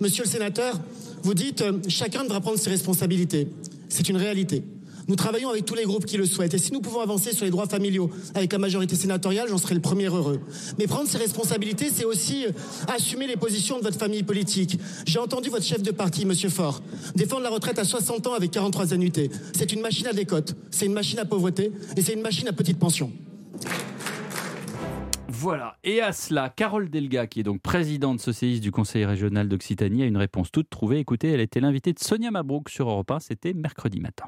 monsieur le sénateur, vous dites euh, chacun devra prendre ses responsabilités. C'est une réalité. Nous travaillons avec tous les groupes qui le souhaitent. Et si nous pouvons avancer sur les droits familiaux avec la majorité sénatoriale, j'en serai le premier heureux. Mais prendre ses responsabilités, c'est aussi euh, assumer les positions de votre famille politique. J'ai entendu votre chef de parti, monsieur Faure, défendre la retraite à 60 ans avec 43 annuités. C'est une machine à décote, c'est une machine à pauvreté et c'est une machine à petite pension. Voilà. Et à cela, Carole Delga, qui est donc présidente socialiste du Conseil régional d'Occitanie, a une réponse toute trouvée. Écoutez, elle était l'invitée de Sonia Mabrouk sur Europe 1. C'était mercredi matin.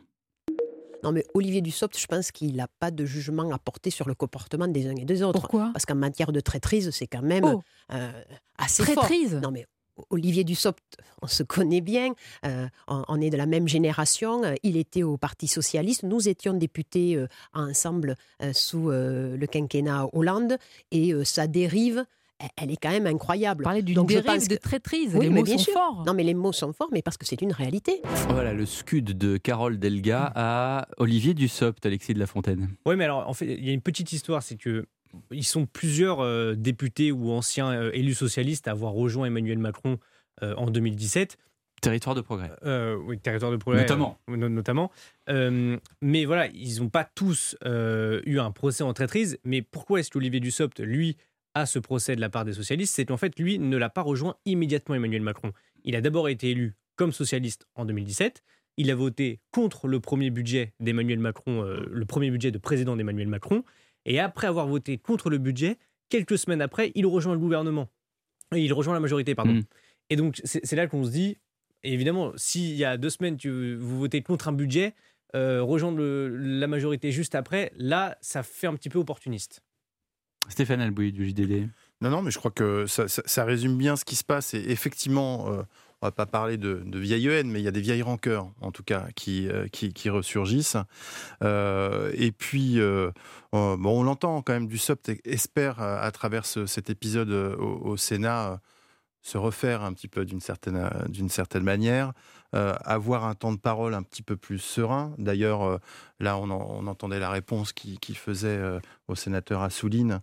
Non, mais Olivier Dussopt, je pense qu'il n'a pas de jugement à porter sur le comportement des uns et des autres. Pourquoi? Parce qu'en matière de traîtrise, c'est quand même Oh. euh, assez Traîtrise fort. Non, mais Olivier Dussopt, on se connaît bien, euh, on, on est de la même génération. euh, Il était au Parti socialiste, nous étions députés euh, ensemble euh, sous le quinquennat Hollande, et sa dérive, elle- est quand même incroyable. Parler d'une dérive pense de traîtrise. Oui, les mots sont sûr. forts. Non, mais les mots sont forts, mais parce que c'est une réalité. Voilà le scud de Carole Delga à Olivier Dussopt, Alexis de la Fontaine. Oui, mais alors, en fait, il y a une petite histoire, c'est que ils sont plusieurs euh, députés ou anciens euh, élus socialistes à avoir rejoint Emmanuel Macron euh, en 2017. Territoire de progrès. Euh, oui, territoire de progrès. Notamment. euh, no- notamment. Euh, mais voilà, ils n'ont pas tous euh, eu un procès en traîtrise. Mais pourquoi est-ce qu'Olivier Dussopt, lui, a ce procès de la part des socialistes C'est qu'en fait, lui ne l'a pas rejoint immédiatement Emmanuel Macron. Il a d'abord été élu comme socialiste en 2017. Il a voté contre le premier budget d'Emmanuel Macron, euh, le premier budget de président d'Emmanuel Macron. Et après avoir voté contre le budget, quelques semaines après, il rejoint le gouvernement. Il rejoint la majorité, pardon. Mm. Et donc, c'est c'est là qu'on se dit, évidemment, s'il y a deux semaines, tu, vous votez contre un budget, euh, rejoindre le- la majorité juste après, là, ça fait un petit peu opportuniste. Stéphane Albouy du JDD. Non, non, mais je crois que ça, résume bien ce qui se passe. Et effectivement, euh, on va pas parler de, de vieilles haines, mais il y a des vieilles rancœurs, en tout cas, qui, euh, qui, qui ressurgissent. Euh, et puis, euh, bon, on l'entend quand même, Dussopt espère, à, travers ce- cet épisode au, Sénat, se refaire un petit peu d'une certaine, euh, d'une certaine manière, euh, avoir un temps de parole un petit peu plus serein. D'ailleurs, euh, là, on, en- on entendait la réponse qu'il qu'il faisait euh, au sénateur Assouline,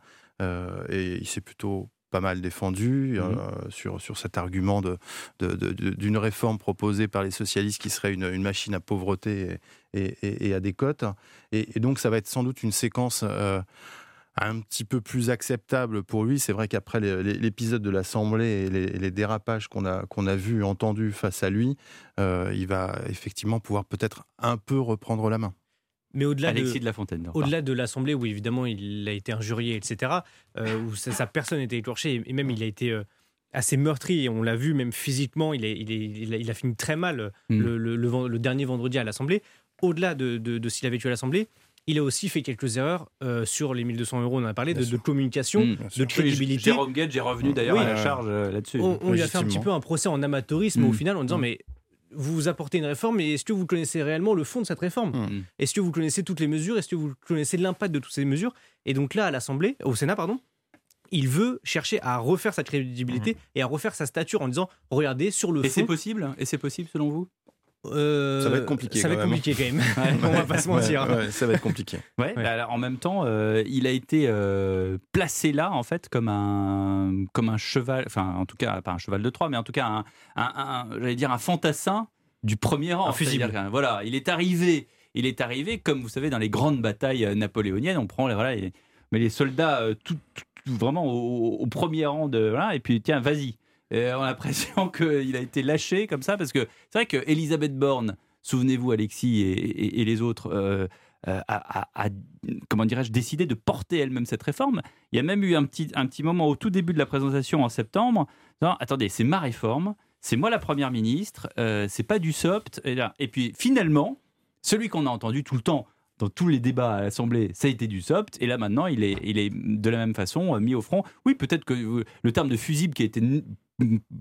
et il s'est plutôt pas mal défendu euh, sur, sur cet argument de- de- de- de- d'une réforme proposée par les socialistes qui serait une, une machine à pauvreté et, et- et- et à des cotes. Et, et donc, ça va être sans doute une séquence un petit peu plus acceptable pour lui. C'est vrai qu'après l'épisode de l'Assemblée et les, dérapages qu'on a, qu'on a vus, entendus face à lui, euh, il va effectivement pouvoir peut-être un peu reprendre la main. Mais au-delà Alexis de, de la Fontaine. Au-delà de l'Assemblée, où évidemment il a été injurié, etc., euh, où sa, sa personne a été écorchée, et même il a été euh, assez meurtri, et on l'a vu même physiquement, il, est- il, est- il a, il a fini très mal euh, Mm. le, le- le ven- le dernier vendredi à l'Assemblée. Au-delà de, de, de s'il avait tué à l'Assemblée, il a aussi fait quelques erreurs euh, sur les 1200 euros, on en a parlé, de, de communication, Mm. de crédibilité. Jérôme Guedj est revenu d'ailleurs Oui. à la charge euh, là-dessus. On, on lui a fait un petit peu un procès en amateurisme au final en disant Mm. mais vous apportez une réforme, mais est-ce que vous connaissez réellement le fond de cette réforme? Est-ce que vous connaissez toutes les mesures? Est-ce que vous connaissez l'impact de toutes ces mesures? Et donc là, à l'Assemblée, au Sénat, pardon, il veut chercher à refaire sa crédibilité et à refaire sa stature en disant regardez sur le Mm. Et fond. c'est possible? Et c'est possible selon vous? Euh, Ça va être compliqué. Ça va quand être même. compliqué quand même. On va pas se mentir. Ouais, ouais, ça va être compliqué. Ouais, bah alors, en même temps, euh, il a été euh, placé là, en fait, comme un, comme un cheval, enfin, en tout cas, pas un cheval de Troie, mais en tout cas, un, un- un- j'allais dire, un fantassin du premier rang. Un fusible. Voilà, il est arrivé, il est arrivé, comme vous savez, dans les grandes batailles napoléoniennes, on prend les, voilà, les- mais les soldats tout, tout- vraiment au, au premier rang de, voilà, et puis tiens, vas-y. On a l'impression qu'il a été lâché comme ça, parce que c'est vrai que Elisabeth Borne, souvenez-vous, Alexis et, les autres, euh, euh, a, comment dirais-je, décidé de porter elle-même cette réforme. Il y a même eu un petit, un petit moment au tout début de la présentation en septembre. Non, attendez, c'est ma réforme, c'est moi la première ministre, euh, c'est pas du soft. Et, là, et puis finalement, celui qu'on a entendu tout le temps dans tous les débats à l'Assemblée, ça a été du soft. Et là maintenant, il est, il est de la même façon mis au front. Oui, peut-être que le terme de fusible qui a été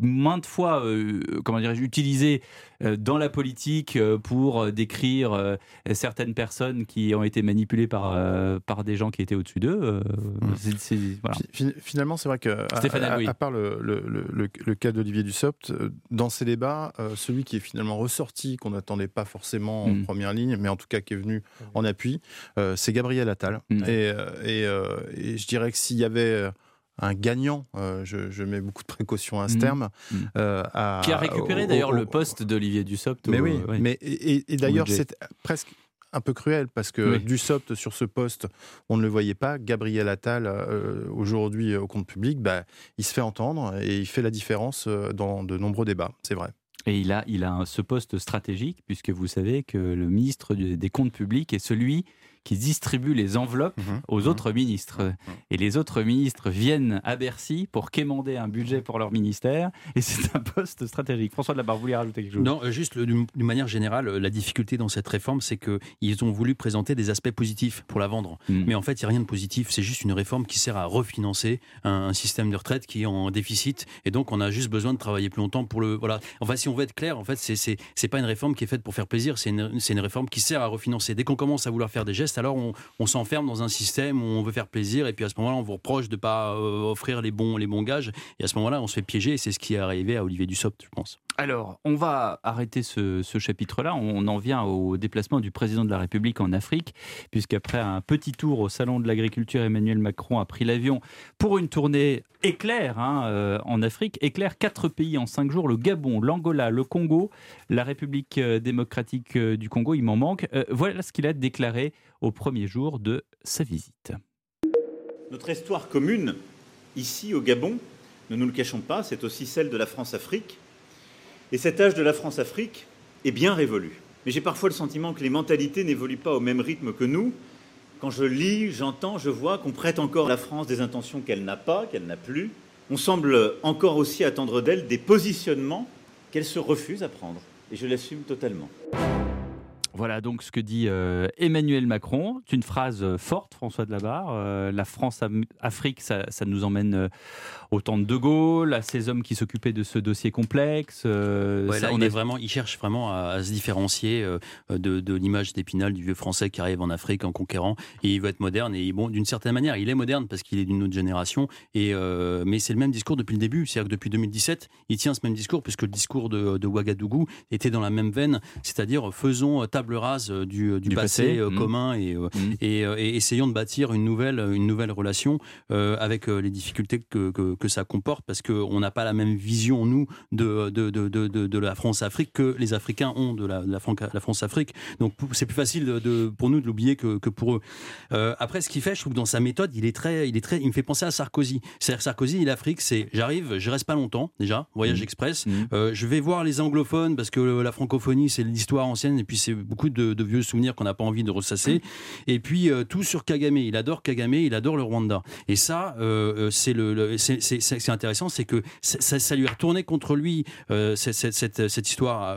maintes fois, euh, comment dirais-je, utilisé euh, dans la politique euh, pour euh, décrire euh, certaines personnes qui ont été manipulées par, euh, par des gens qui étaient au-dessus d'eux. euh, c'est- c'est- voilà. Fi- Finalement, c'est vrai que, à, Stéphane à- Albouy. à part le, le- le- le- le cas d'Olivier Dussopt, dans ces débats, euh, celui qui est finalement ressorti, qu'on n'attendait pas forcément en Mm. première ligne, mais en tout cas qui est venu en appui, euh, c'est Gabriel Attal. Et, et, euh, et je dirais que s'il y avait euh, un gagnant, euh, je, je mets beaucoup de précautions à ce Mm. terme, Mm. euh, à- Qui a récupéré d'ailleurs le poste d'Olivier Dussopt. mais au- oui, ouais. mais et, et- et d'ailleurs c'est presque un peu cruel parce que Oui. Dussopt sur ce poste, on ne le voyait pas. Gabriel Attal euh, aujourd'hui au compte public, bah, il se fait entendre et il fait la différence dans de nombreux débats. C'est vrai. Et il a, il a ce poste stratégique, puisque vous savez que le ministre des Comptes publics est celui qui distribue les enveloppes aux autres ministres. Et les autres ministres viennent à Bercy pour quémander un budget pour leur ministère. Et c'est un poste stratégique. François de la Barre, vous voulez rajouter quelque chose? Non, euh, juste le- d'une manière générale, euh, la difficulté dans cette réforme, c'est qu'ils ont voulu présenter des aspects positifs pour la vendre. Mais en fait, il n'y a rien de positif. C'est juste une réforme qui sert à refinancer un, un système de retraite qui est en déficit. Et donc, on a juste besoin de travailler plus longtemps pour le. Voilà. Enfin, si on veut être clair, en fait, c'est- pas une réforme qui est faite pour faire plaisir. C'est une, c'est une réforme qui sert à refinancer. Dès qu'on commence à vouloir faire des gestes, alors on, s'enferme dans un système où on veut faire plaisir. Et puis à ce moment-là, on vous reproche de ne pas euh, offrir les bons, les bons gages. Et à ce moment-là, on se fait piéger. Et c'est ce qui est arrivé à Olivier Dussopt, je pense. Alors, on va arrêter ce, chapitre-là. On en vient au déplacement du président de la République en Afrique, puisqu'après un petit tour au Salon de l'Agriculture, Emmanuel Macron a pris l'avion pour une tournée éclair hein, euh, en Afrique. Éclair, quatre pays en cinq jours, le Gabon, l'Angola, le Congo, la République euh, démocratique du Congo, il m'en manque. Voilà ce qu'il a déclaré au premier jour de sa visite. Notre histoire commune, ici au Gabon, ne nous le cachons pas, c'est aussi celle de la France-Afrique. Et cet âge de la France-Afrique est bien révolu. Mais j'ai parfois le sentiment que les mentalités n'évoluent pas au même rythme que nous. Quand je lis, j'entends, je vois qu'on prête encore à la France des intentions qu'elle n'a pas, qu'elle n'a plus. On semble encore aussi attendre d'elle des positionnements qu'elle se refuse à prendre. Et je l'assume totalement. Voilà donc ce que dit euh, Emmanuel Macron. C'est une phrase euh, forte, François de Labarre. Euh, la France-Afrique, ça, ça nous emmène euh, au temps de De Gaulle, à ces hommes qui s'occupaient de ce dossier complexe. Ouais, ça, là, on il, est vraiment, vraiment à, à se différencier de, de l'image d'Épinal du vieux français qui arrive en Afrique en conquérant et il veut être moderne et bon d'une certaine manière il est moderne parce qu'il est d'une autre génération et mais c'est le même discours depuis le début c'est-à-dire que depuis 2017 il tient ce même discours puisque le discours de, de Ouagadougou était dans la même veine c'est-à-dire faisons table rase euh, du, du Du passé, passé, euh, mmh. commun et, euh, et, euh, et essayons de bâtir une nouvelle une nouvelle relation euh, avec euh, les difficultés que, que, que ça comporte parce qu'on n'a pas la même vision nous de, de, de, de, la France-Afrique que les Africains ont de la, la, la France-Afrique. Donc c'est plus facile de, pour nous de l'oublier que, que pour eux. Euh, après, ce qu'il fait, je trouve que dans sa méthode, il est très, il est très, il me fait penser à Sarkozy. C'est-à-dire Sarkozy, l'Afrique, c'est j'arrive, je reste pas longtemps déjà, voyage express. Euh, je vais voir les anglophones parce que la francophonie, c'est l'histoire ancienne et puis c'est beaucoup de, de vieux souvenirs qu'on n'a pas envie de ressasser. Et puis euh, tout sur Kagame. Il adore Kagame, il adore le Rwanda. Et ça, euh, euh, c'est le, le- c'est- c'est c'est- c'est intéressant, c'est que ça, lui a retourné contre lui cette, cette- cette- cette histoire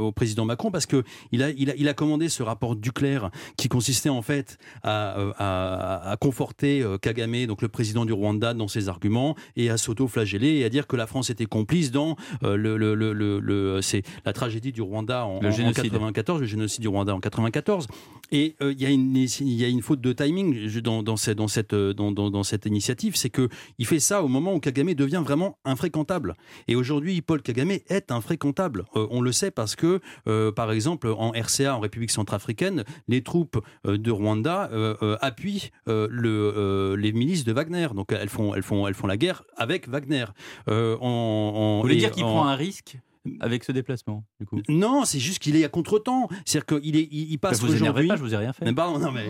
au président Macron parce que il a, il a, il a commandé ce rapport Duclerc qui consistait en fait à, à, à conforter Kagame, donc le président du Rwanda, dans ses arguments et à s'auto-flageller et à dire que la France était complice dans le, le, le, c'est la tragédie du Rwanda en, Le en- en génocide. 94, le génocide du Rwanda en 94. Et euh, il y, a une- il y a une faute de timing dans, dans, cette, dans, cette, euh, dans, dans, cette initiative, c'est que il fait ça au moment où Kagame devient vraiment infréquentable. Et aujourd'hui, Paul Kagame est infréquentable. Euh, on le sait parce que, euh, par exemple, en RCA, en République centrafricaine, les troupes euh, de Rwanda euh, euh, appuient euh, le, euh, les milices de Wagner. Donc elles font, elles font, elles font la guerre avec Wagner. Euh, en, en- Vous voulez dire qu'il en- prend un risque? Avec ce déplacement, du coup? Non, c'est juste qu'il est à contre-temps. C'est-à-dire qu'il est, il, il passe Bah, vous aujourd'hui. pas, je vous ai rien fait. Mais pardon, non, mais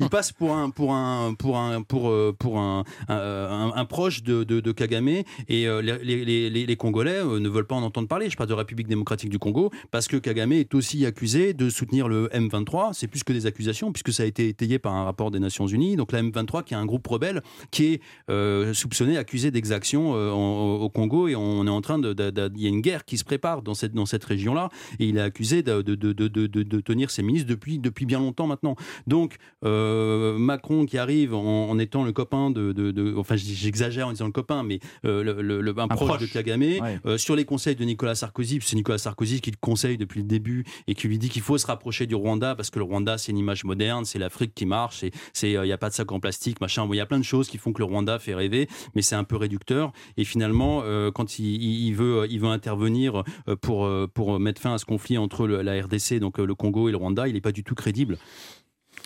il passe pour un, pour un, pour un, pour, euh, pour un, un, proche de, de, de Kagame et euh, les, les, les, les Congolais euh, ne veulent pas en entendre parler. Je parle de République démocratique du Congo parce que Kagame est aussi accusé de soutenir le M23. C'est plus que des accusations puisque ça a été étayé par un rapport des Nations Unies. Donc la M23 qui est un groupe rebelle qui est euh, soupçonné, accusé d'exactions euh, au Congo et on est en train de- il y a une guerre qui se prépare dans cette dans cette région-là et il est accusé de, de, de, de, tenir ses ministres depuis depuis bien longtemps maintenant. Donc euh, Macron qui arrive en, en étant le copain de, enfin j'exagère en disant le copain, mais euh, le, le- le- un, proche, proche. de Kagame euh, sur les conseils de Nicolas Sarkozy. C'est Nicolas Sarkozy qui le conseille depuis le début et qui lui dit qu'il faut se rapprocher du Rwanda parce que le Rwanda c'est une image moderne, c'est l'Afrique qui marche, il n'y a pas de sac en plastique, machin. Bon, Il y a plein de choses qui font que le Rwanda fait rêver, mais c'est un peu réducteur. Et finalement, quand il veut il veut intervenir euh, pour euh, pour mettre fin à ce conflit entre le- la RDC, donc euh, le Congo et le Rwanda, il n'est pas du tout crédible.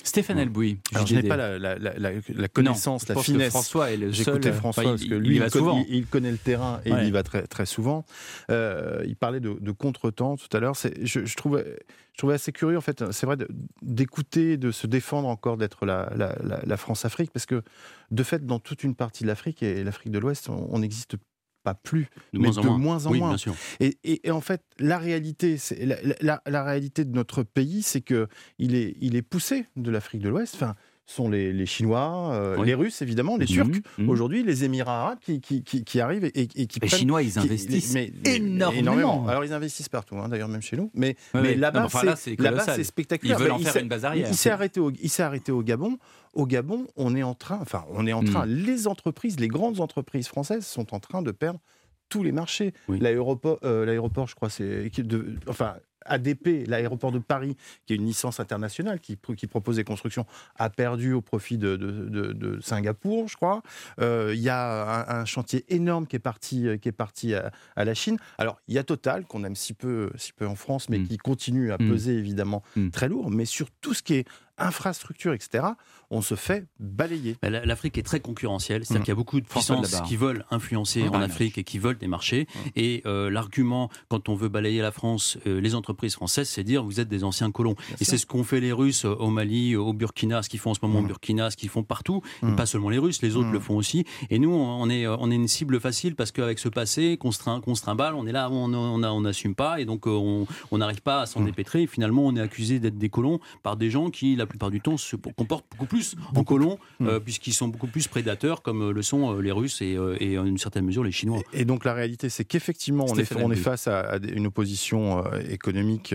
Stéphane Elbouy. Alors, je n'ai pas la, la- la- la- connaissance, Non, la finesse. François est le seul- J'écoutais François il- parce que il lui, va il, connaît, souvent. il- il connaît le terrain et Ouais. il y va très, très souvent. Euh, il parlait de, de contretemps tout à l'heure. Je, je, trouvais, je trouvais assez curieux, en fait, c'est vrai, d'écouter, de se défendre encore d'être la, la- la- la France-Afrique, parce que de fait, dans toute une partie de l'Afrique et l'Afrique de l'Ouest, on, on existe pas plus, De mais moins de moins. moins en Oui, moins. Et, et- et en fait, la réalité, c'est la, la- la réalité de notre pays, c'est que il est, il est poussé de l'Afrique de l'Ouest. Enfin, sont les, les Chinois, euh, Oui. les Russes évidemment, les Mhm, Turcs mhm. aujourd'hui, les Émirats arabes qui, qui, qui, qui arrivent et, et qui Les prennent- Chinois, ils investissent mais- énormément. Alors ils investissent partout, hein, d'ailleurs même chez nous. Mais, là-bas, enfin, là, c'est spectaculaire. Ils veulent Bah, en il faire une base arrière. Il, s'est arrêté au, il s'est arrêté au Gabon. Au Gabon, on est en train, enfin, on est en train. Les entreprises, les grandes entreprises françaises sont en train de perdre tous les marchés. L'aéroport, euh, l'aéroport, je crois, c'est de, enfin. ADP, l'aéroport de Paris, qui est une licence internationale qui, pro- qui propose des constructions, a perdu au profit de, de- de- de Singapour, je crois. Euh, Il y a un, un chantier énorme qui est parti, euh, qui est parti à, à la Chine. Alors, il y a Total, qu'on aime si peu, si peu en France, mais qui continue à Mm. peser évidemment très lourd. Mais sur tout ce qui est infrastructure, etc., on se fait balayer. La- L'Afrique est très concurrentielle, c'est-à-dire Mmh. qu'il y a beaucoup de puissances qui veulent influencer Mmh. en Afrique et qui veulent des marchés. Et euh, l'argument, quand on veut balayer la France, euh, les entreprises françaises, c'est dire vous êtes des anciens colons. et c'est ce qu'ont fait les Russes euh, au Mali, au Burkina, ce qu'ils font en ce moment Mmh. au Burkina, ce qu'ils font partout. Et pas seulement les Russes, les autres le font aussi. Et nous, on est, on est une cible facile parce qu'avec ce passé qu'on se, trin- qu'on se trimballe, on est là, on n'assume pas et donc on on n'arrive pas à s'en Mmh. dépêtrer. Et finalement, on est accusé d'être des colons par des gens qui, la plupart du temps, se comportent beaucoup plus en colons Mmh. euh, puisqu'ils sont beaucoup plus prédateurs comme euh, le sont euh, les Russes et, et en une certaine mesure les Chinois. Et donc la réalité, c'est qu'effectivement, on est, on face à, à une opposition économique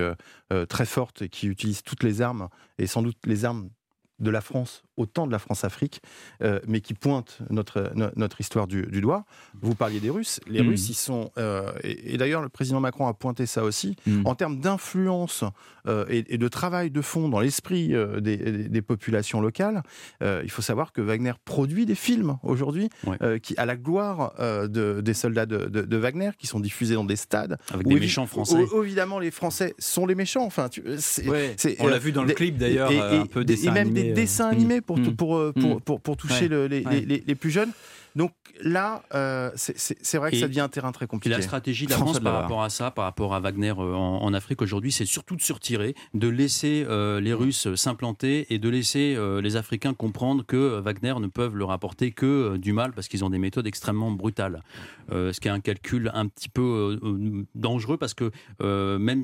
très forte et qui utilise toutes les armes, et sans doute les armes de la France, autant de la France-Afrique, euh, mais qui pointe notre, no- notre histoire du, du doigt. Vous parliez des Russes. Les Mm. Russes, ils sont... euh, et et d'ailleurs, le président Macron a pointé ça aussi. En termes d'influence euh, et, et de travail de fond dans l'esprit des, populations locales, il faut savoir que Wagner produit des films aujourd'hui qui, à la gloire de- des soldats de, de- de Wagner qui sont diffusés dans des stades. Avec des méchants français. où- évidemment, les Français sont les méchants. Enfin, tu- Ouais, on l'a vu dans le clip, d'ailleurs, et- et- un peu dessin Et même animé, des dessins animés pour, Mm. pour, euh, pour, Mm. pour, pour toucher Ouais, le- les, ouais. les- les plus jeunes. Donc là, euh, c'est- vrai que Et- ça devient un terrain très Et compliqué. la stratégie de la France par rapport à ça, par rapport à Wagner euh, en, en Afrique aujourd'hui, c'est surtout de se retirer, de laisser euh, les Russes s'implanter et de laisser euh, les Africains comprendre que Wagner ne peuvent leur apporter que euh, du mal parce qu'ils ont des méthodes extrêmement brutales. Euh, ce qui est un calcul un petit peu dangereux parce que euh, même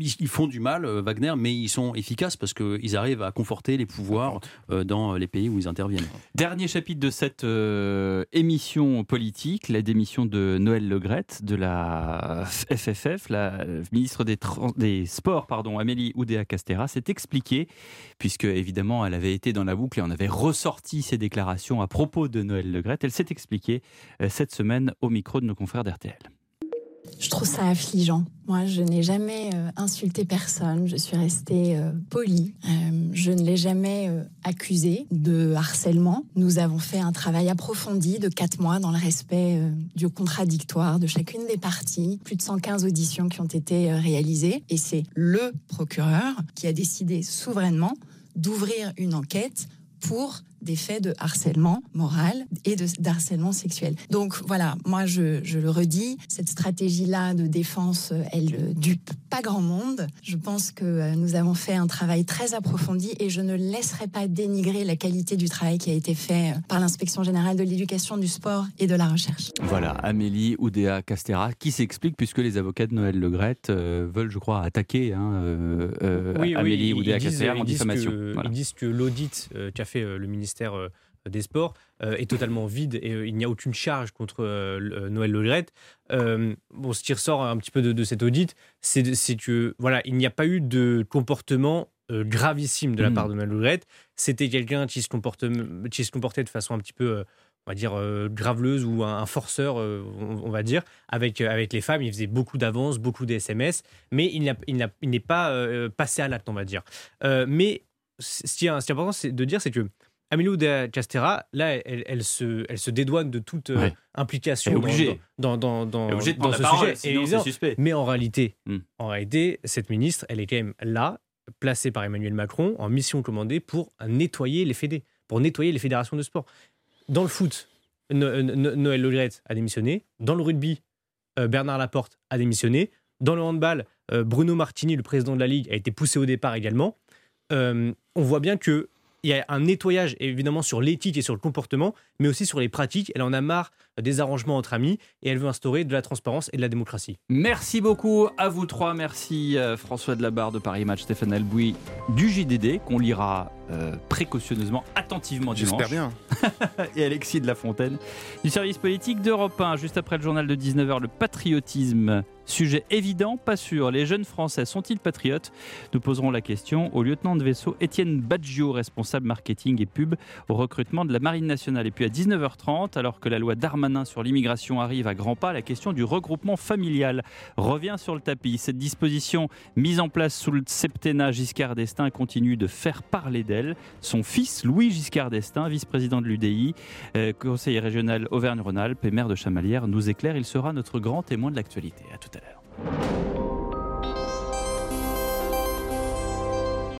ils ils font du mal, euh, Wagner, mais ils sont efficaces parce qu'ils arrivent à conforter les pouvoirs euh, dans les pays où ils interviennent. Dernier chapitre de cette euh, émission politique, la démission de Noël Legrette de la FFF, la ministre des, Sports, pardon, Amélie Oudéa-Castera, s'est expliquée, puisque évidemment elle avait été dans la boucle et on avait ressorti ses déclarations à propos de Noël Legrette. Elle s'est expliquée euh, cette semaine au micro de nos confrères d'RTL. Je trouve ça affligeant. Moi, je n'ai jamais euh, insulté personne. Je suis restée euh, polie. Euh, je ne l'ai jamais euh, accusé de harcèlement. Nous avons fait un travail approfondi de quatre mois dans le respect du contradictoire de chacune des parties. Plus de 115 auditions qui ont été réalisées. Et c'est le procureur qui a décidé souverainement d'ouvrir une enquête pour des faits de harcèlement moral et de d'harcèlement sexuel. Donc voilà, moi je, je le redis, cette stratégie-là de défense, elle euh, dupe pas grand monde. Je pense que euh, nous avons fait un travail très approfondi et je ne laisserai pas dénigrer la qualité du travail qui a été fait euh, par l'inspection générale de l'éducation, du sport et de la recherche. Voilà, Amélie Oudéa Castera, qui s'explique puisque les avocats de Noël Legrette euh, veulent, je crois, attaquer hein, euh, euh, Oui, Amélie Oudéa Castera en disent diffamation. que- Voilà. Ils disent que l'audit qu'a fait le ministère euh, des Sports euh, est totalement vide et euh, il n'y a aucune charge contre Noël Legrette. Bon, ce qui ressort un petit peu de, de cet audit, c'est que voilà, il n'y a pas eu de comportement euh, gravissime de la Mm. part de Noël Legrette. C'était quelqu'un qui, se comporte- qui se comportait de façon un petit peu euh, on va dire euh, graveleuse ou un, un forceur, on, on va dire, avec, avec les femmes. Il faisait beaucoup d'avances, beaucoup de SMS, mais il n'est pas passé à l'acte, on va dire. Mais ce qui est, ce qui est important c'est de dire, c'est que Amélie Castera, là, elle, elle se, elle se dédouane de toute euh, Ouais. implication dans- dans, dans, dans, obligée de ce parole, sujet. sinon suspect. Mais en réalité, Hmm. en réalité, cette ministre, elle est quand même là, placée par Emmanuel Macron, en mission commandée pour nettoyer les fédés, pour nettoyer les fédérations de sport. Dans le foot, No- No- Noël Le Graët a démissionné. Dans le rugby, euh, Bernard Laporte a démissionné. Dans le handball, euh, Bruno Martini, le président de la Ligue, a été poussé au départ également. Euh, on voit bien que il y a un nettoyage évidemment sur l'éthique et sur le comportement, mais aussi sur les pratiques. Elle en a marre des arrangements entre amis et elle veut instaurer de la transparence et de la démocratie. Merci beaucoup à vous trois. Merci euh, François Delabarre de Paris Match, Stéphane Albouy du JDD qu'on lira euh, précautionneusement, attentivement dimanche. J'espère bien. et Alexis de la Fontaine du service politique d'Europe 1. Juste après le journal de 19h, le patriotisme. Sujet évident, pas sûr. Les jeunes Français sont-ils patriotes? Nous poserons la question au lieutenant de vaisseau Étienne Baggio, responsable marketing et pub au recrutement de la Marine nationale. Et puis à 19h30, alors que la loi Darmanin sur l'immigration arrive à grands pas, la question du regroupement familial revient sur le tapis. Cette disposition mise en place sous le septennat Giscard d'Estaing continue de faire parler d'elle. Son fils, Louis Giscard d'Estaing, vice-président de l'UDI, euh, conseiller régional Auvergne-Rhône-Alpes et maire de Chamalières, nous éclaire. Il sera notre grand témoin de l'actualité. À tout à l'heure.